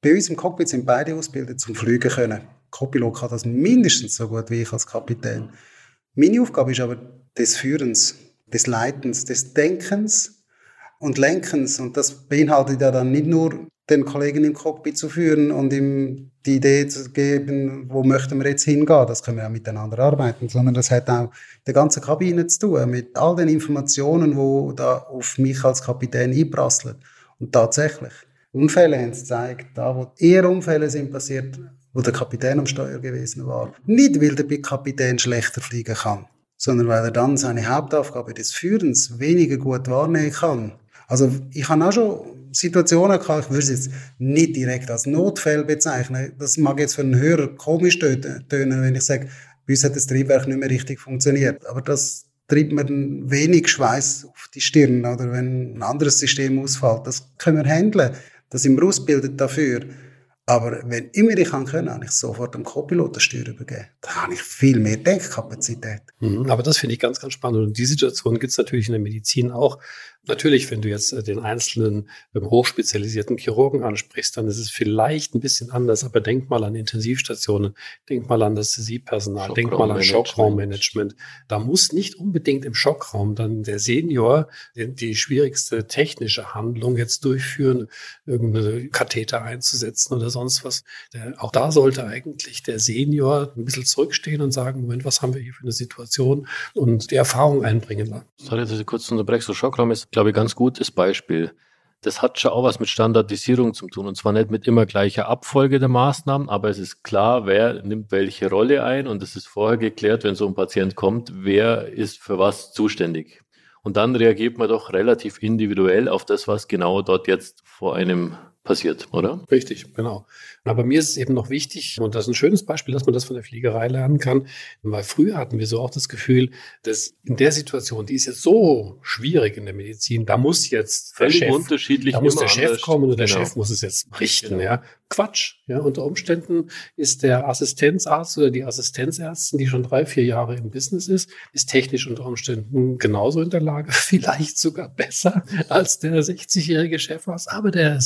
S4: Bei uns im Cockpit sind beide ausgebildet zum Fliegen können. Copilot kann das mindestens so gut wie ich als Kapitän. Meine Aufgabe ist aber des Führens, des Leitens, des Denkens und Lenkens. Und das beinhaltet ja dann nicht nur den Kollegen im Cockpit zu führen und ihm die Idee zu geben, wo möchten wir jetzt hingehen. Das können wir ja miteinander arbeiten, sondern das hat auch der ganzen Kabine zu tun, mit all den Informationen, wo da auf mich als Kapitän einprasseln. Und tatsächlich, Unfälle haben es gezeigt, da wo eher Unfälle sind passiert, wo der Kapitän am Steuer gewesen war. Nicht, weil der Kapitän schlechter fliegen kann, sondern weil er dann seine Hauptaufgabe des Führens weniger gut wahrnehmen kann. Also ich habe auch schon Situationen gehabt, ich würde es jetzt nicht direkt als Notfall bezeichnen. Das mag jetzt für einen Hörer komisch tönen, wenn ich sage, bei uns hat das Triebwerk nicht mehr richtig funktioniert. Aber das treibt mir wenig Schweiß auf die Stirn, oder wenn ein anderes System ausfällt. Das können wir handeln. Das sind wir ausgebildet dafür. Aber wenn immer ich kann können, habe ich sofort dem Co-Pilot Steuer übergeben. Da habe ich viel mehr Denkkapazität.
S3: Mhm, aber das finde ich ganz, ganz spannend. Und die Situation gibt es natürlich in der Medizin auch. Natürlich, wenn du jetzt äh, den einzelnen ähm, hochspezialisierten Chirurgen ansprichst, dann ist es vielleicht ein bisschen anders, aber denk mal an Intensivstationen, denk mal an das Sie-Personal, denk mal an Schockraummanagement. Da muss nicht unbedingt im Schockraum dann der Senior die, die schwierigste technische Handlung jetzt durchführen, irgendeine Katheter einzusetzen oder sonst was. Auch da sollte eigentlich der Senior ein bisschen zurückstehen und sagen, Moment, was haben wir hier für eine Situation und die Erfahrung einbringen.
S1: Sorry, dass ich kurz unterbreche. So Schockraum ist glaube ich, ganz gutes Beispiel. Das hat schon auch was mit Standardisierung zu tun. Und zwar nicht mit immer gleicher Abfolge der Maßnahmen, aber es ist klar, wer nimmt welche Rolle ein. Und es ist vorher geklärt, wenn so ein Patient kommt, wer ist für was zuständig. Und dann reagiert man doch relativ individuell auf das, was genau dort jetzt vor einem passiert, oder?
S3: Richtig, genau. Aber mir ist es eben noch wichtig, und das ist ein schönes Beispiel, dass man das von der Fliegerei lernen kann, weil früher hatten wir so auch das Gefühl, dass in der Situation, die ist jetzt so schwierig in der Medizin, da muss jetzt
S1: der Chef, unterschiedlich
S3: da muss der Chef kommen und der genau. Chef muss es jetzt richten, genau. ja. Quatsch, ja. Unter Umständen ist der Assistenzarzt oder die Assistenzärztin, die schon drei, vier Jahre im Business ist, ist technisch unter Umständen genauso in der Lage, <laughs> vielleicht sogar besser als der 60-jährige Chefarzt, aber der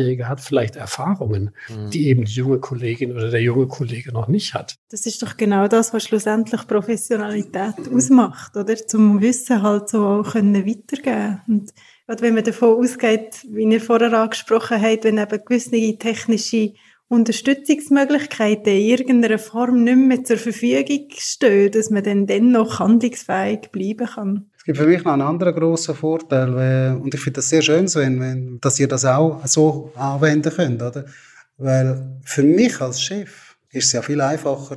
S3: 60-jährige hat vielleicht Erfahrungen, mhm. die die eben die junge Kollegin oder der junge Kollege noch nicht hat.
S5: Das ist doch genau das, was schlussendlich Professionalität ausmacht, oder? Zum Wissen halt so auch können weitergeben. Und Oder wenn man davon ausgeht, wie ihr vorher angesprochen habt, wenn eben gewisse technische Unterstützungsmöglichkeiten in irgendeiner Form nicht mehr zur Verfügung stehen, dass man dann dennoch handlungsfähig bleiben kann.
S4: Es gibt für mich noch einen anderen grossen Vorteil, und ich finde das sehr schön, Sven, wenn, dass ihr das auch so anwenden könnt, oder? Weil für mich als Chef ist es ja viel einfacher,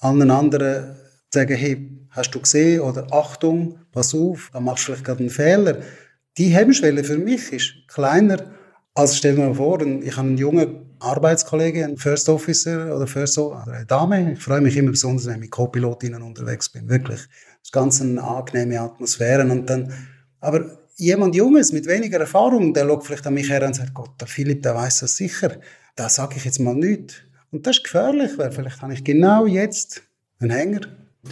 S4: allen anderen zu sagen, hey, hast du gesehen, oder Achtung, pass auf, da machst du vielleicht gerade einen Fehler. Die Hemmschwelle für mich ist kleiner, als stell dir mal vor, ich habe einen jungen Arbeitskollege, ein First Officer oder First oder eine Dame. Ich freue mich immer besonders, wenn ich mit Co-Pilotinnen unterwegs bin. Wirklich. Das ist ganz eine angenehme Atmosphäre. Und dann, aber jemand Junges mit weniger Erfahrung, der schaut vielleicht an mich her und sagt, Gott, der Philipp, der weiß das sicher. Da sage ich jetzt mal nichts. Und das ist gefährlich, weil vielleicht habe ich genau jetzt einen Hänger.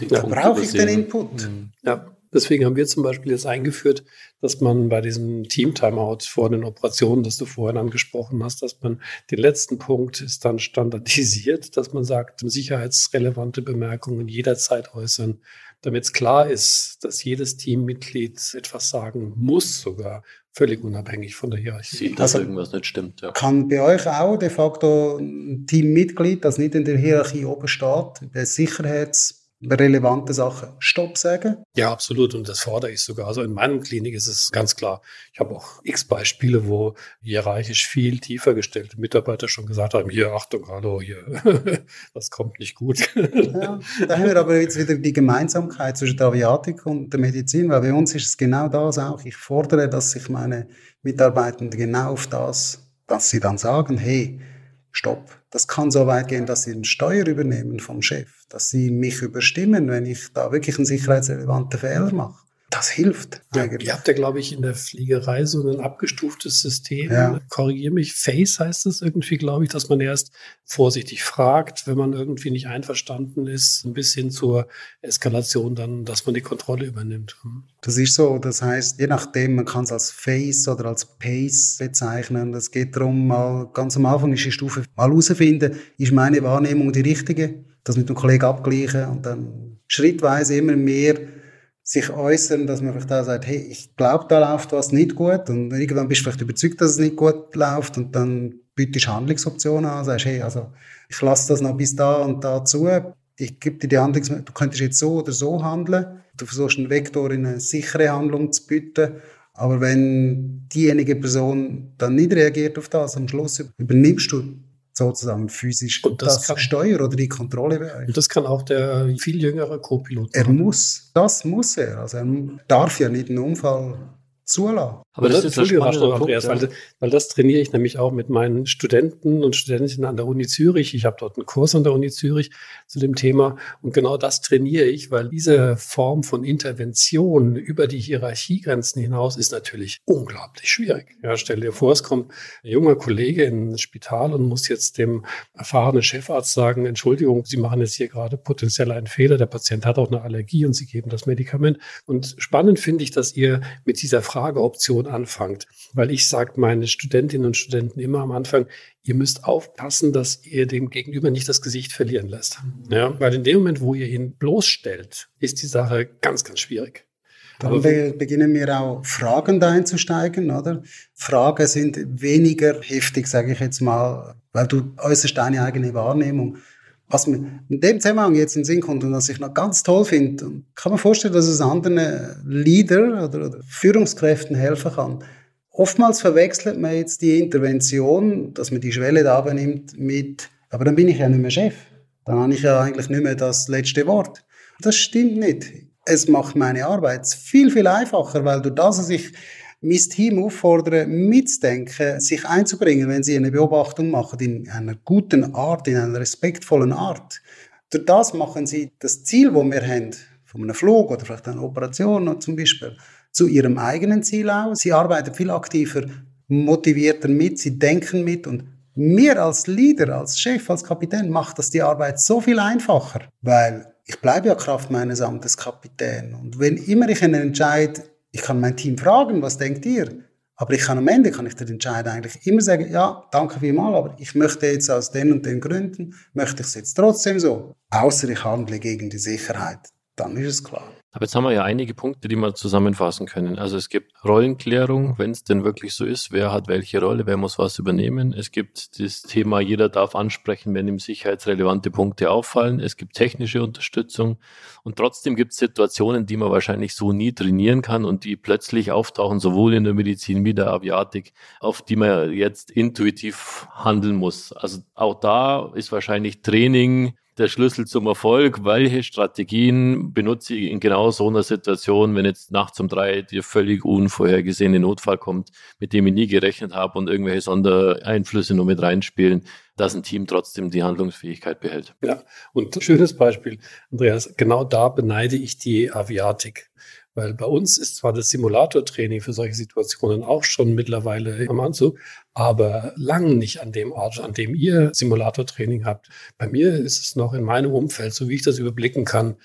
S4: Da brauche ich den Input.
S3: Mhm. Ja. Deswegen haben wir zum Beispiel jetzt eingeführt, dass man bei diesem Team-Timeout vor den Operationen, das du vorhin angesprochen hast, dass man den letzten Punkt ist dann standardisiert, dass man sagt, sicherheitsrelevante Bemerkungen jederzeit äußern, damit es klar ist, dass jedes Teammitglied etwas sagen muss, sogar völlig unabhängig von der Hierarchie.
S1: Sieht, dass also irgendwas nicht stimmt. Ja.
S4: Kann bei euch auch de facto ein Teammitglied, das nicht in der Hierarchie oben steht, der Sicherheits relevante Sachen Stopp sagen?
S3: Ja, absolut. Und das fordere ich sogar. Also in meinem Klinik ist es ganz klar. Ich habe auch x Beispiele, wo hierarchisch viel tiefer gestellte Mitarbeiter schon gesagt haben, hier, Achtung, hallo, hier, <laughs> das kommt nicht gut.
S4: ja, da haben wir aber jetzt wieder die Gemeinsamkeit zwischen der Aviatik und der Medizin, weil bei uns ist es genau das auch. Ich fordere, dass sich meine Mitarbeitenden genau auf das, dass sie dann sagen, hey, stopp. Das kann so weit gehen, dass sie den Steuer übernehmen vom Chef, dass sie mich überstimmen, wenn ich da wirklich einen sicherheitsrelevanten Fehler mache das hilft
S3: ja, eigentlich. Ihr habt ja, glaube ich, in der Fliegerei so ein abgestuftes System. Ja. Korrigiere mich, Face heißt es irgendwie, glaube ich, dass man erst vorsichtig fragt, wenn man irgendwie nicht einverstanden ist, ein bisschen zur Eskalation dann, dass man die Kontrolle übernimmt. Hm.
S4: Das ist so. Das heißt, je nachdem, man kann es als Face oder als Pace bezeichnen. Es geht darum, mal ganz am Anfang ist die Stufe mal herausfinden, ist meine Wahrnehmung die richtige? Das mit dem Kollegen abgleichen und dann schrittweise immer mehr sich äußern, dass man vielleicht auch sagt, hey, ich glaube, da läuft was nicht gut. Und irgendwann bist du vielleicht überzeugt, dass es nicht gut läuft und dann bietest du Handlungsoptionen an, sagst, hey, also ich lasse das noch bis da und da zu, ich gebe dir die Handlungsoptionen, du könntest jetzt so oder so handeln, du versuchst einen Vektor in eine sichere Handlung zu bieten, aber wenn diejenige Person dann nicht reagiert auf das, am Schluss übernimmst du sozusagen physisch
S3: und das, das kann,
S4: Steuer oder die Kontrolle beherrscht.
S3: Und das kann auch der viel jüngere Co-Pilot.
S4: Er muss, das muss er. Also er darf ja nicht einen Unfall zulassen.
S3: Aber das, das ist ein spannender Andreas, ja. weil, weil das trainiere ich nämlich auch mit meinen Studenten und Studentinnen an der Uni Zürich. Ich habe dort einen Kurs an der Uni Zürich zu dem Thema und genau das trainiere ich, weil diese Form von Intervention über die Hierarchiegrenzen hinaus ist natürlich unglaublich schwierig. Ja, stell dir vor, es kommt ein junger Kollege in ein Spital und muss jetzt dem erfahrenen Chefarzt sagen, Entschuldigung, Sie machen jetzt hier gerade potenziell einen Fehler, der Patient hat auch eine Allergie und Sie geben das Medikament. Und spannend finde ich, dass ihr mit dieser Frageoption anfangt. Weil ich sage meinen Studentinnen und Studenten immer am Anfang, ihr müsst aufpassen, dass ihr dem Gegenüber nicht das Gesicht verlieren lässt. Ja, weil in dem Moment, wo ihr ihn bloßstellt, ist die Sache ganz, ganz schwierig.
S4: Dann be beginnen wir auch Fragen einzusteigen, oder? Fragen sind weniger heftig, sage ich jetzt mal, weil du äußerst deine eigene Wahrnehmung. Was mir in dem Zusammenhang jetzt in den Sinn kommt und was ich noch ganz toll finde, kann man vorstellen, dass es anderen Leader oder, Führungskräften helfen kann. Oftmals verwechselt man jetzt die Intervention, dass man die Schwelle da benimmt mit, aber dann bin ich ja nicht mehr Chef. Dann habe ich ja eigentlich nicht mehr das letzte Wort. Das stimmt nicht. Es macht meine Arbeit viel, viel einfacher, weil durch das, dass ich mein Team auffordern, mitzudenken, sich einzubringen, wenn sie eine Beobachtung machen, in einer guten Art, in einer respektvollen Art. Durch das machen sie das Ziel, das wir haben, von einem Flug oder vielleicht einer Operation zum Beispiel, zu ihrem eigenen Ziel aus. Sie arbeiten viel aktiver, motivierter mit, sie denken mit und mir als Leader, als Chef, als Kapitän macht das die Arbeit so viel einfacher, weil ich bleibe ja Kraft meines Amtes Kapitän und wenn immer ich einen Entscheid ich kann mein Team fragen, was denkt ihr? Aber ich kann am Ende kann ich den Entscheid eigentlich immer sagen, ja, danke vielmals, aber ich möchte jetzt aus den und den Gründen, möchte ich es jetzt trotzdem so. Außer ich handle gegen die Sicherheit. Dann ist es klar.
S1: Aber jetzt haben wir ja einige Punkte, die wir zusammenfassen können. Also es gibt Rollenklärung, wenn es denn wirklich so ist, wer hat welche Rolle, wer muss was übernehmen. Es gibt das Thema, jeder darf ansprechen, wenn ihm sicherheitsrelevante Punkte auffallen. Es gibt technische Unterstützung. Und trotzdem gibt es Situationen, die man wahrscheinlich so nie trainieren kann und die plötzlich auftauchen, sowohl in der Medizin wie der Aviatik, auf die man jetzt intuitiv handeln muss. Also auch da ist wahrscheinlich Training, der Schlüssel zum Erfolg. Welche Strategien benutze ich in genau so einer Situation, wenn jetzt nachts um drei der völlig unvorhergesehene Notfall kommt, mit dem ich nie gerechnet habe und irgendwelche Sondereinflüsse nur mit reinspielen, dass ein Team trotzdem die Handlungsfähigkeit behält.
S3: Ja, und schönes Beispiel, Andreas, genau da beneide ich die Aviatik. Weil bei uns ist zwar das Simulatortraining für solche Situationen auch schon mittlerweile am Anzug, aber lang nicht an dem Ort, an dem ihr Simulatortraining habt. Bei mir ist es noch in meinem Umfeld, so wie ich das überblicken kann,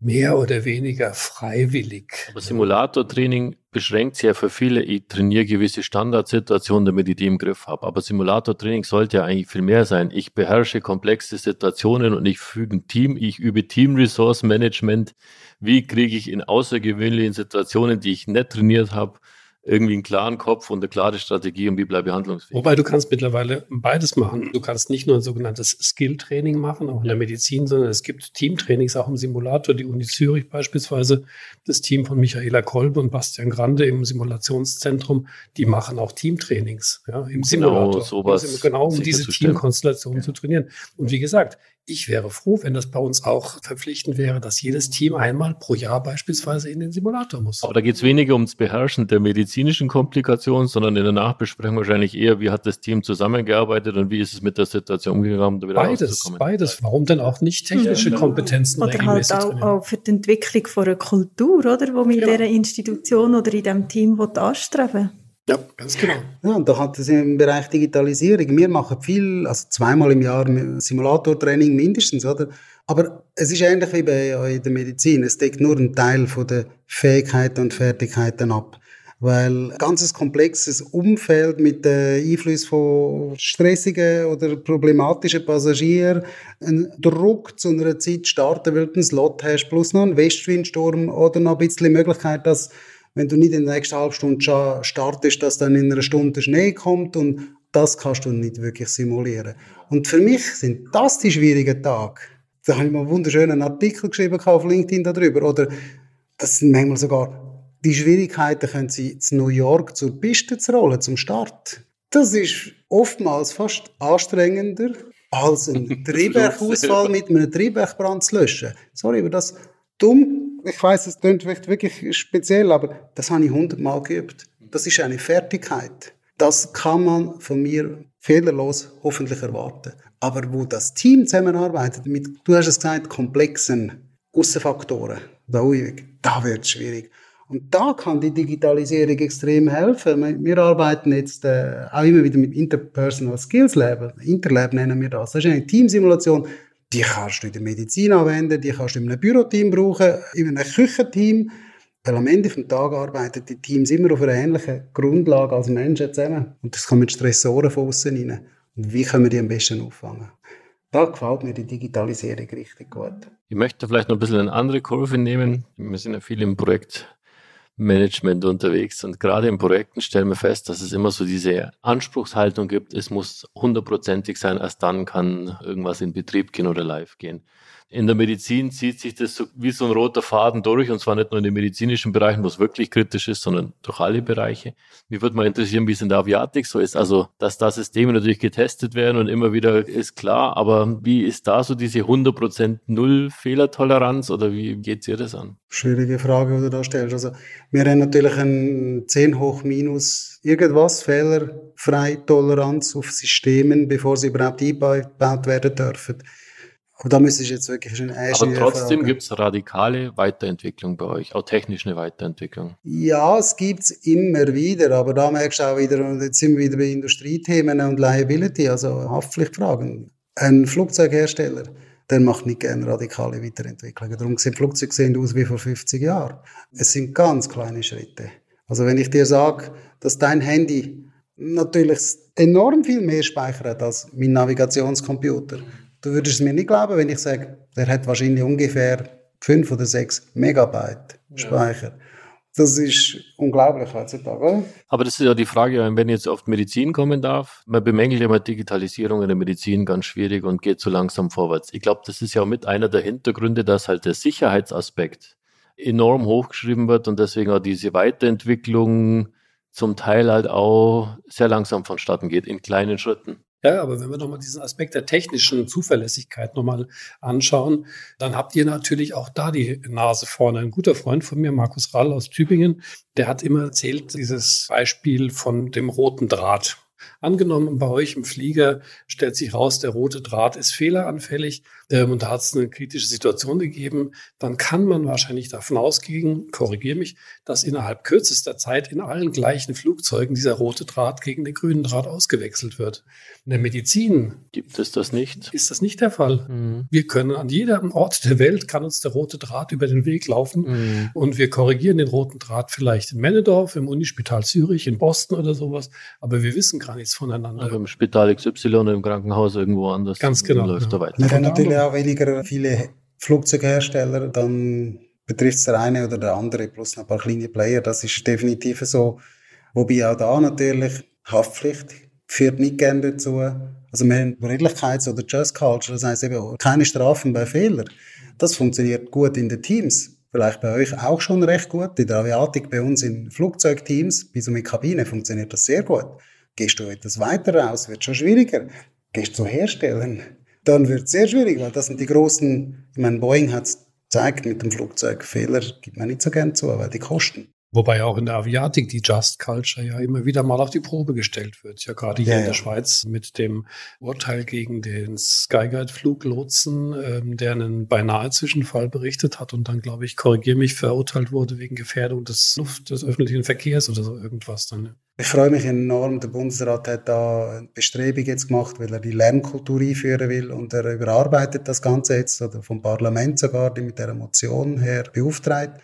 S3: mehr oder weniger freiwillig.
S1: Aber Simulatortraining beschränkt sich ja für viele. Ich trainiere gewisse Standardsituationen, damit ich die im Griff habe. Aber Simulatortraining sollte ja eigentlich viel mehr sein. Ich beherrsche komplexe Situationen und ich füge ein Team, ich übe Team Resource Management. Wie kriege ich in außergewöhnlichen Situationen, die ich nicht trainiert habe, irgendwie einen klaren Kopf und eine klare Strategie und wie bleibe ich handlungsfähig.
S3: Wobei du kannst mittlerweile beides machen. Du kannst nicht nur ein sogenanntes Skill-Training machen, auch in der Medizin, sondern es gibt Teamtrainings auch im Simulator. Die Uni Zürich beispielsweise, das Team von Michaela Kolbe und Bastian Grande im Simulationszentrum, die machen auch Teamtrainings ja, im genau Simulator.
S1: Sowas
S3: genau, um diese Teamkonstellation ja. zu trainieren. Und wie gesagt, ich wäre froh, wenn das bei uns auch verpflichtend wäre, dass jedes Team einmal pro Jahr beispielsweise in den Simulator muss.
S1: Aber da geht es weniger ums Beherrschen der medizinischen Komplikationen, sondern in der Nachbesprechung wahrscheinlich eher, wie hat das Team zusammengearbeitet und wie ist es mit der Situation umgegangen,
S3: da wieder Beides, beides. Warum denn auch nicht technische Kompetenzen
S5: Oder halt auch, auch, für die Entwicklung von einer Kultur, oder, wo man in dieser Institution oder in diesem Team anstreben
S3: ja, ganz genau.
S4: Ja, und da hat es im Bereich Digitalisierung, wir machen viel, also zweimal im Jahr Simulatortraining mindestens, oder? Aber es ist ähnlich wie bei in der Medizin. Es deckt nur einen Teil von der Fähigkeiten und Fertigkeiten ab. Weil ein ganzes komplexes Umfeld mit dem Einfluss von stressigen oder problematischen Passagieren, ein Druck zu einer Zeit starten, weil du einen Slot hast, plus noch einen Westwindsturm oder noch ein bisschen Möglichkeit, dass wenn du nicht in der nächsten halben Stunde startest, dass dann in einer Stunde Schnee kommt und das kannst du nicht wirklich simulieren. Und für mich sind das die schwierigen Tage. Da habe ich mal einen wunderschönen Artikel geschrieben auf LinkedIn darüber. Oder das sind manchmal sogar die Schwierigkeiten, können sie zu New York zur Piste zu rollen, zum Start. Das ist oftmals fast anstrengender, als ein <laughs> Triebwerkausfall mit einem Triebwerkbrand zu löschen. Sorry, aber das dumm ich weiß, es klingt wirklich speziell, aber das habe ich hundertmal geübt. Das ist eine Fertigkeit. Das kann man von mir fehlerlos hoffentlich erwarten. Aber wo das Team zusammenarbeitet, mit, du hast es gesagt, komplexen Außenfaktoren, da wird es schwierig. Und da kann die Digitalisierung extrem helfen. Wir arbeiten jetzt äh, auch immer wieder mit Interpersonal Skills Lab. Interlab nennen wir das. Das ist eine Teamsimulation die kannst du in der Medizin anwenden, die kannst du in einem Büroteam brauchen, in einem Küchenteam. Weil am Ende des Tages arbeiten die Teams immer auf einer ähnlichen Grundlage als Menschen zusammen. Und das kommen Stressoren von außen rein. Und wie können wir die am besten auffangen? Da gefällt mir die Digitalisierung richtig gut.
S1: Ich möchte vielleicht noch ein bisschen eine andere Kurve nehmen. Wir sind ja viel im Projekt Management unterwegs und gerade in Projekten stellen wir fest, dass es immer so diese Anspruchshaltung gibt, es muss hundertprozentig sein, erst dann kann irgendwas in Betrieb gehen oder live gehen. In der Medizin zieht sich das so wie so ein roter Faden durch, und zwar nicht nur in den medizinischen Bereichen, wo es wirklich kritisch ist, sondern durch alle Bereiche. Mich würde mal interessieren, wie es in der Aviatik so ist. Also, dass da Systeme natürlich getestet werden und immer wieder ist klar, aber wie ist da so diese 100% Null-Fehlertoleranz oder wie geht ihr das an?
S4: Schwierige Frage, die du da stellst. Also, wir haben natürlich ein 10 hoch minus irgendwas fehlerfrei Toleranz auf Systemen, bevor sie überhaupt eingebaut werden dürfen. Aber da müsste ich jetzt wirklich schon
S1: Aber trotzdem gibt es radikale Weiterentwicklung bei euch, auch technische Weiterentwicklung.
S4: Ja, es gibt es immer wieder, aber da merkst du auch wieder, und jetzt sind wir wieder bei Industriethemen und Liability, also Haftpflichtfragen. Ein Flugzeughersteller, der macht nicht gerne radikale Weiterentwicklungen. Darum sehen Flugzeuge sehen aus wie vor 50 Jahren. Es sind ganz kleine Schritte. Also wenn ich dir sage, dass dein Handy natürlich enorm viel mehr speichert als mein Navigationscomputer, Du würdest es mir nicht glauben, wenn ich sage, der hat wahrscheinlich ungefähr fünf oder sechs Megabyte Speicher. Ja. Das ist unglaublich heutzutage, oder?
S1: Aber das ist ja die Frage, wenn ich jetzt auf Medizin kommen darf. Man bemängelt immer Digitalisierung in der Medizin ganz schwierig und geht zu langsam vorwärts. Ich glaube, das ist ja auch mit einer der Hintergründe, dass halt der Sicherheitsaspekt enorm hochgeschrieben wird und deswegen auch diese Weiterentwicklung zum Teil halt auch sehr langsam vonstatten geht, in kleinen Schritten.
S3: Ja, aber wenn wir nochmal diesen Aspekt der technischen Zuverlässigkeit nochmal anschauen, dann habt ihr natürlich auch da die Nase vorne. Ein guter Freund von mir, Markus Rall aus Tübingen, der hat immer erzählt, dieses Beispiel von dem roten Draht. Angenommen, bei euch im Flieger stellt sich raus, der rote Draht ist fehleranfällig ähm, und da hat es eine kritische Situation gegeben, dann kann man wahrscheinlich davon ausgehen, korrigiere mich, dass innerhalb kürzester Zeit in allen gleichen Flugzeugen dieser rote Draht gegen den grünen Draht ausgewechselt wird. In der Medizin
S1: gibt es das nicht.
S3: Ist das nicht der Fall? Mhm. Wir können an jedem Ort der Welt kann uns der rote Draht über den Weg laufen mhm. und wir korrigieren den roten Draht vielleicht in Männedorf, im Unispital Zürich, in Boston oder sowas, aber wir wissen gar nichts voneinander. Aber
S1: Im Spital XY, im Krankenhaus irgendwo anders.
S3: Ganz genau.
S1: Läuft
S3: ja.
S1: da weiter.
S4: Wir haben natürlich auch weniger viele Flugzeughersteller, dann betrifft es der eine oder der andere plus noch ein paar kleine Player. Das ist definitiv so. Wobei auch da natürlich Haftpflicht führt nicht gerne dazu. Also wir haben Redlichkeits- oder Just Culture, das heißt eben keine Strafen bei Fehlern. Das funktioniert gut in den Teams. Vielleicht bei euch auch schon recht gut. In der Aviatik bei uns in Flugzeugteams, bis um die Kabine funktioniert das sehr gut. Gehst du etwas weiter raus, wird schon schwieriger. Gehst du zu Herstellern, dann wird es sehr schwierig, weil das sind die großen, ich meine, Boeing hat es gezeigt mit dem Flugzeug, Fehler gibt man nicht so gern zu, weil die kosten.
S3: Wobei auch in der Aviatik die Just Culture ja immer wieder mal auf die Probe gestellt wird. Ja, gerade hier ja, in der. Schweiz mit dem Urteil gegen den Skyguide-Fluglotsen, ähm, der einen beinahe Zwischenfall berichtet hat und dann, glaube ich, korrigiere mich, verurteilt wurde wegen Gefährdung des Luft, des öffentlichen Verkehrs oder so irgendwas dann.
S4: Ich freue mich enorm. Der Bundesrat hat da eine Bestrebung jetzt gemacht, weil er die Lernkultur einführen will und er überarbeitet das Ganze jetzt oder vom Parlament sogar, die mit der Motion her beauftragt.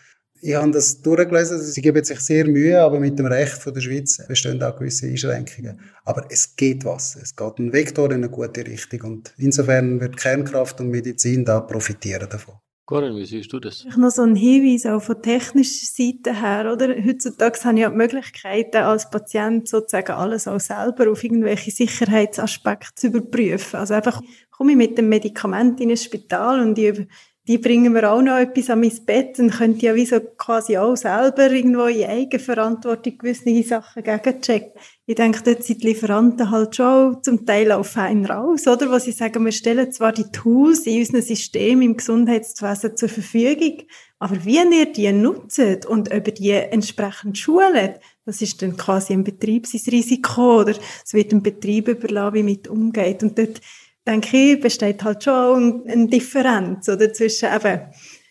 S4: Ich habe das durchgelesen, sie geben sich sehr Mühe, aber mit dem Recht von der Schweiz bestehen auch gewisse Einschränkungen. Aber es geht was. Es geht ein Vektor in eine gute Richtung und insofern wird Kernkraft und Medizin da profitieren davon.
S1: Corinne, wie siehst du das?
S5: Ich noch so ein Hinweis auch von technischer Seite her, oder? Heutzutage haben ja die Möglichkeiten, als Patient sozusagen alles auch selber auf irgendwelche Sicherheitsaspekte zu überprüfen. Also einfach komme ich mit dem Medikament in ein Spital und ich die bringen mir auch noch etwas an mein Bett und können ja wie so quasi auch selber irgendwo in Eigenverantwortung gewisse Sachen gegenchecken. Ich denke, dort sind die Lieferanten halt schon zum Teil auch fein raus, oder? Wo sie sagen, wir stellen zwar die Tools in unserem System im Gesundheitswesen zur Verfügung, aber wie ihr die nutzt und über die entsprechend schult, das ist dann quasi ein Betriebsrisiko oder es wird dem Betrieb überlassen, wie mit umgeht. Und dort denke ich, besteht halt schon eine Differenz oder, zwischen eben,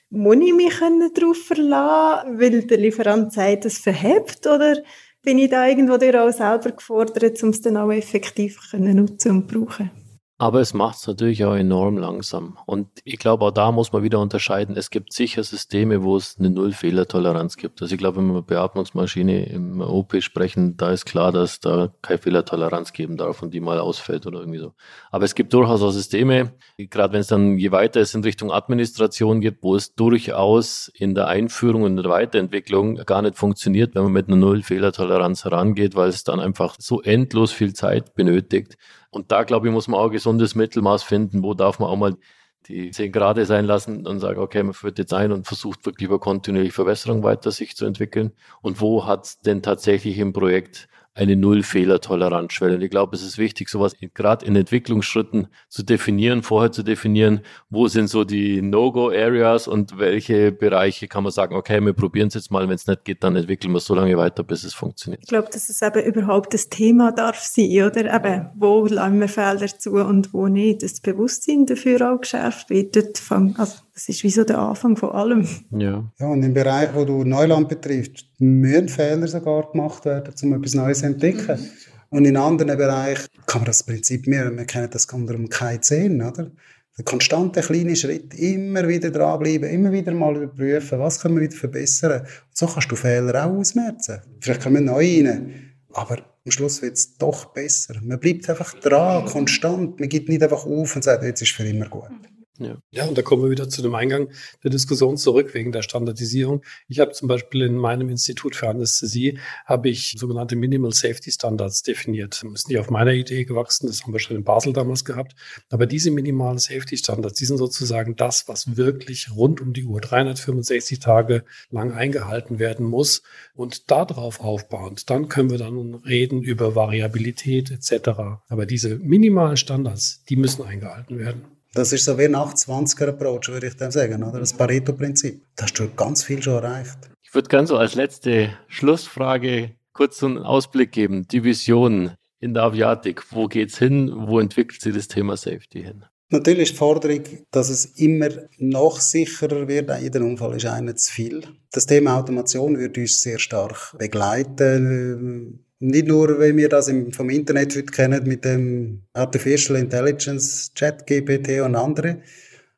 S5: muss ich mich darauf verlassen, weil der Lieferant sagt, es verhebt, oder bin ich da irgendwo auch selber gefordert, um es dann auch effektiv nutzen und brauchen?
S1: Aber es macht es natürlich auch enorm langsam. Und ich glaube, auch da muss man wieder unterscheiden. Es gibt sicher Systeme, wo es eine Null-Fehlertoleranz gibt. Also ich glaube, wenn wir Beatmungsmaschine im OP sprechen, da ist klar, dass da keine Fehlertoleranz geben darf und die mal ausfällt oder irgendwie so. Aber es gibt durchaus auch Systeme, gerade wenn es dann je weiter es in Richtung Administration gibt, wo es durchaus in der Einführung und der Weiterentwicklung gar nicht funktioniert, wenn man mit einer Null-Fehlertoleranz herangeht, weil es dann einfach so endlos viel Zeit benötigt und da, glaube ich, muss man auch ein gesundes Mittelmaß finden, wo darf man auch mal die 10 Grad sein lassen und sagen, okay, man führt jetzt ein und versucht wirklich über kontinuierliche Verbesserung weiter sich zu entwickeln. Und wo hat es denn tatsächlich im Projekt eine Null-Fehler-Toleranzschwelle. Und ich glaube, es ist wichtig, sowas gerade in Entwicklungsschritten zu definieren, vorher zu definieren, wo sind so die No-Go-Areas und welche Bereiche kann man sagen, okay, wir probieren es jetzt mal, wenn es nicht geht, dann entwickeln wir es so lange weiter, bis es funktioniert.
S5: Ich glaube, dass es eben überhaupt das Thema darf sein, oder? Eben, wo lassen wir Felder zu und wo nicht. Das Bewusstsein dafür auch geschärft wird. Dort fang, also das ist wie so der Anfang von allem.
S1: Ja.
S4: ja, und im Bereich, wo du Neuland betrifft, müssen Fehler sogar gemacht werden, um etwas Neues zu entdecken. Mhm. Und in anderen Bereichen kann man das Prinzip mehr, wir kennen das unter dem K10, oder? Der konstante kleine Schritt, immer wieder dranbleiben, immer wieder mal überprüfen, was können wir wieder verbessern. Und so kannst du Fehler auch ausmerzen. Vielleicht kommen wir neu rein, aber am Schluss wird es doch besser. Man bleibt einfach dran, konstant. Man geht nicht einfach auf und sagt, jetzt ist für immer gut.
S3: Ja. ja, und da kommen wir wieder zu dem Eingang der Diskussion zurück wegen der Standardisierung. Ich habe zum Beispiel in meinem Institut für Anästhesie habe ich sogenannte Minimal Safety Standards definiert. Das ist nicht auf meiner Idee gewachsen, das haben wir schon in Basel damals gehabt. Aber diese minimalen Safety Standards, die sind sozusagen das, was wirklich rund um die Uhr 365 Tage lang eingehalten werden muss. Und darauf aufbauend, dann können wir dann reden über Variabilität etc. Aber diese minimalen Standards, die müssen eingehalten werden.
S4: Das ist so wie ein 8-20er-Approach, würde ich dann sagen, oder? Das Pareto-Prinzip. Da hast du ganz viel schon erreicht.
S1: Ich würde ganz so als letzte Schlussfrage kurz einen Ausblick geben. Die Vision in der Aviatik. Wo geht's hin? Wo entwickelt sich das Thema Safety hin?
S4: Natürlich ist die Forderung, dass es immer noch sicherer wird. Jeder Unfall ist einer zu viel. Das Thema Automation wird uns sehr stark begleiten. Nicht nur, weil wir das vom Internet heute kennen mit dem Artificial Intelligence, Chat, GPT und andere.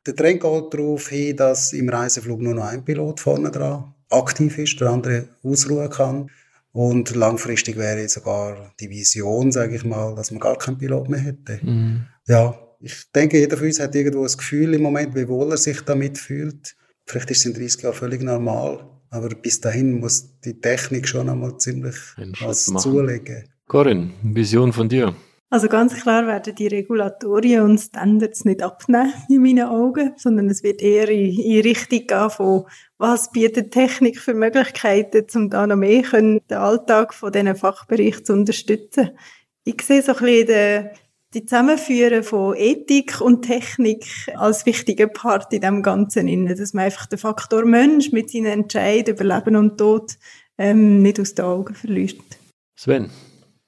S4: Der Trend geht darauf hin, dass im Reiseflug nur noch ein Pilot vorne dran aktiv ist, der andere ausruhen kann. Und langfristig wäre sogar die Vision, sage ich mal, dass man gar keinen Pilot mehr hätte. Mhm. Ja, ich denke, jeder von uns hat irgendwo das Gefühl im Moment, wie wohl er sich damit fühlt. Vielleicht ist es in 30 Jahren völlig normal. Aber bis dahin muss die Technik schon einmal ziemlich was zulegen.
S1: Corinne, Vision von dir?
S5: Also ganz klar werden die Regulatorien und Standards nicht abnehmen in meinen Augen, sondern es wird eher in, in Richtung gehen von, was bietet Technik für Möglichkeiten, um da noch mehr können, den Alltag von diesen Fachbereichen zu unterstützen. Ich sehe so ein bisschen den die Zusammenführen von Ethik und Technik als wichtiger Part in dem Ganzen inne, dass man einfach den Faktor Mensch mit seinen Entscheidungen über Leben und Tod ähm, nicht aus den Augen verliert.
S1: Sven.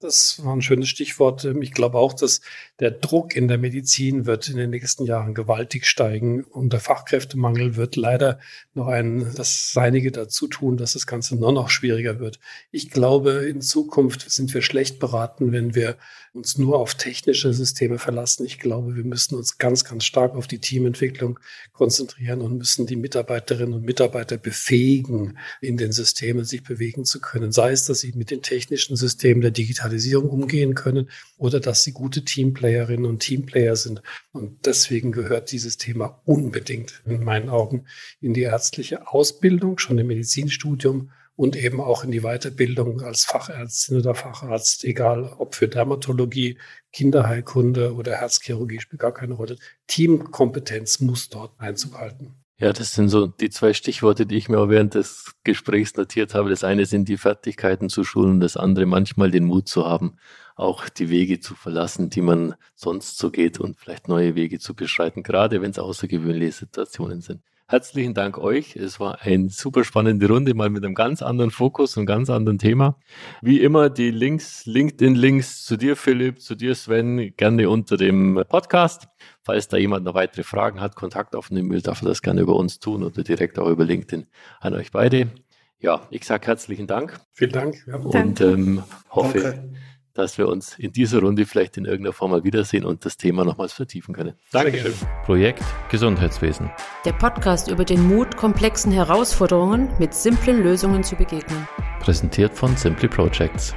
S3: Das war ein schönes Stichwort. Ich glaube auch, dass der Druck in der Medizin wird in den nächsten Jahren gewaltig steigen und der Fachkräftemangel wird leider noch ein, das Seinige dazu tun, dass das Ganze nur noch schwieriger wird. Ich glaube, in Zukunft sind wir schlecht beraten, wenn wir uns nur auf technische Systeme verlassen. Ich glaube, wir müssen uns ganz, ganz stark auf die Teamentwicklung konzentrieren und müssen die Mitarbeiterinnen und Mitarbeiter befähigen, in den Systemen sich bewegen zu können. Sei es, dass sie mit den technischen Systemen der Digitalisierung umgehen können oder dass sie gute Teamplayerinnen und Teamplayer sind. Und deswegen gehört dieses Thema unbedingt in meinen Augen in die ärztliche Ausbildung, schon im Medizinstudium und eben auch in die Weiterbildung als Fachärztin oder Facharzt, egal ob für Dermatologie, Kinderheilkunde oder Herzchirurgie, spielt gar keine Rolle. Teamkompetenz muss dort Einzug halten.
S1: Ja, das sind so die zwei Stichworte, die ich mir auch während des Gesprächs notiert habe. Das eine sind die Fertigkeiten zu schulen, das andere manchmal den Mut zu haben, auch die Wege zu verlassen, die man sonst so geht und vielleicht neue Wege zu beschreiten, gerade wenn es außergewöhnliche Situationen sind. Herzlichen Dank euch. Es war eine super spannende Runde, mal mit einem ganz anderen Fokus und ganz anderen Thema. Wie immer die Links, LinkedIn-Links zu dir, Philipp, zu dir, Sven, gerne unter dem Podcast. Falls da jemand noch weitere Fragen hat, Kontakt aufnehmen will, darf er das gerne über uns tun oder direkt auch über LinkedIn an euch beide. Ja, ich sage herzlichen Dank.
S3: Vielen Dank.
S1: Ja. Und ähm, hoffe, Danke dass wir uns in dieser Runde vielleicht in irgendeiner Form mal wiedersehen und das Thema nochmals vertiefen können.
S3: Danke.
S1: Projekt Gesundheitswesen.
S2: Der Podcast über den Mut, komplexen Herausforderungen mit simplen Lösungen zu begegnen.
S1: Präsentiert von Simply Projects.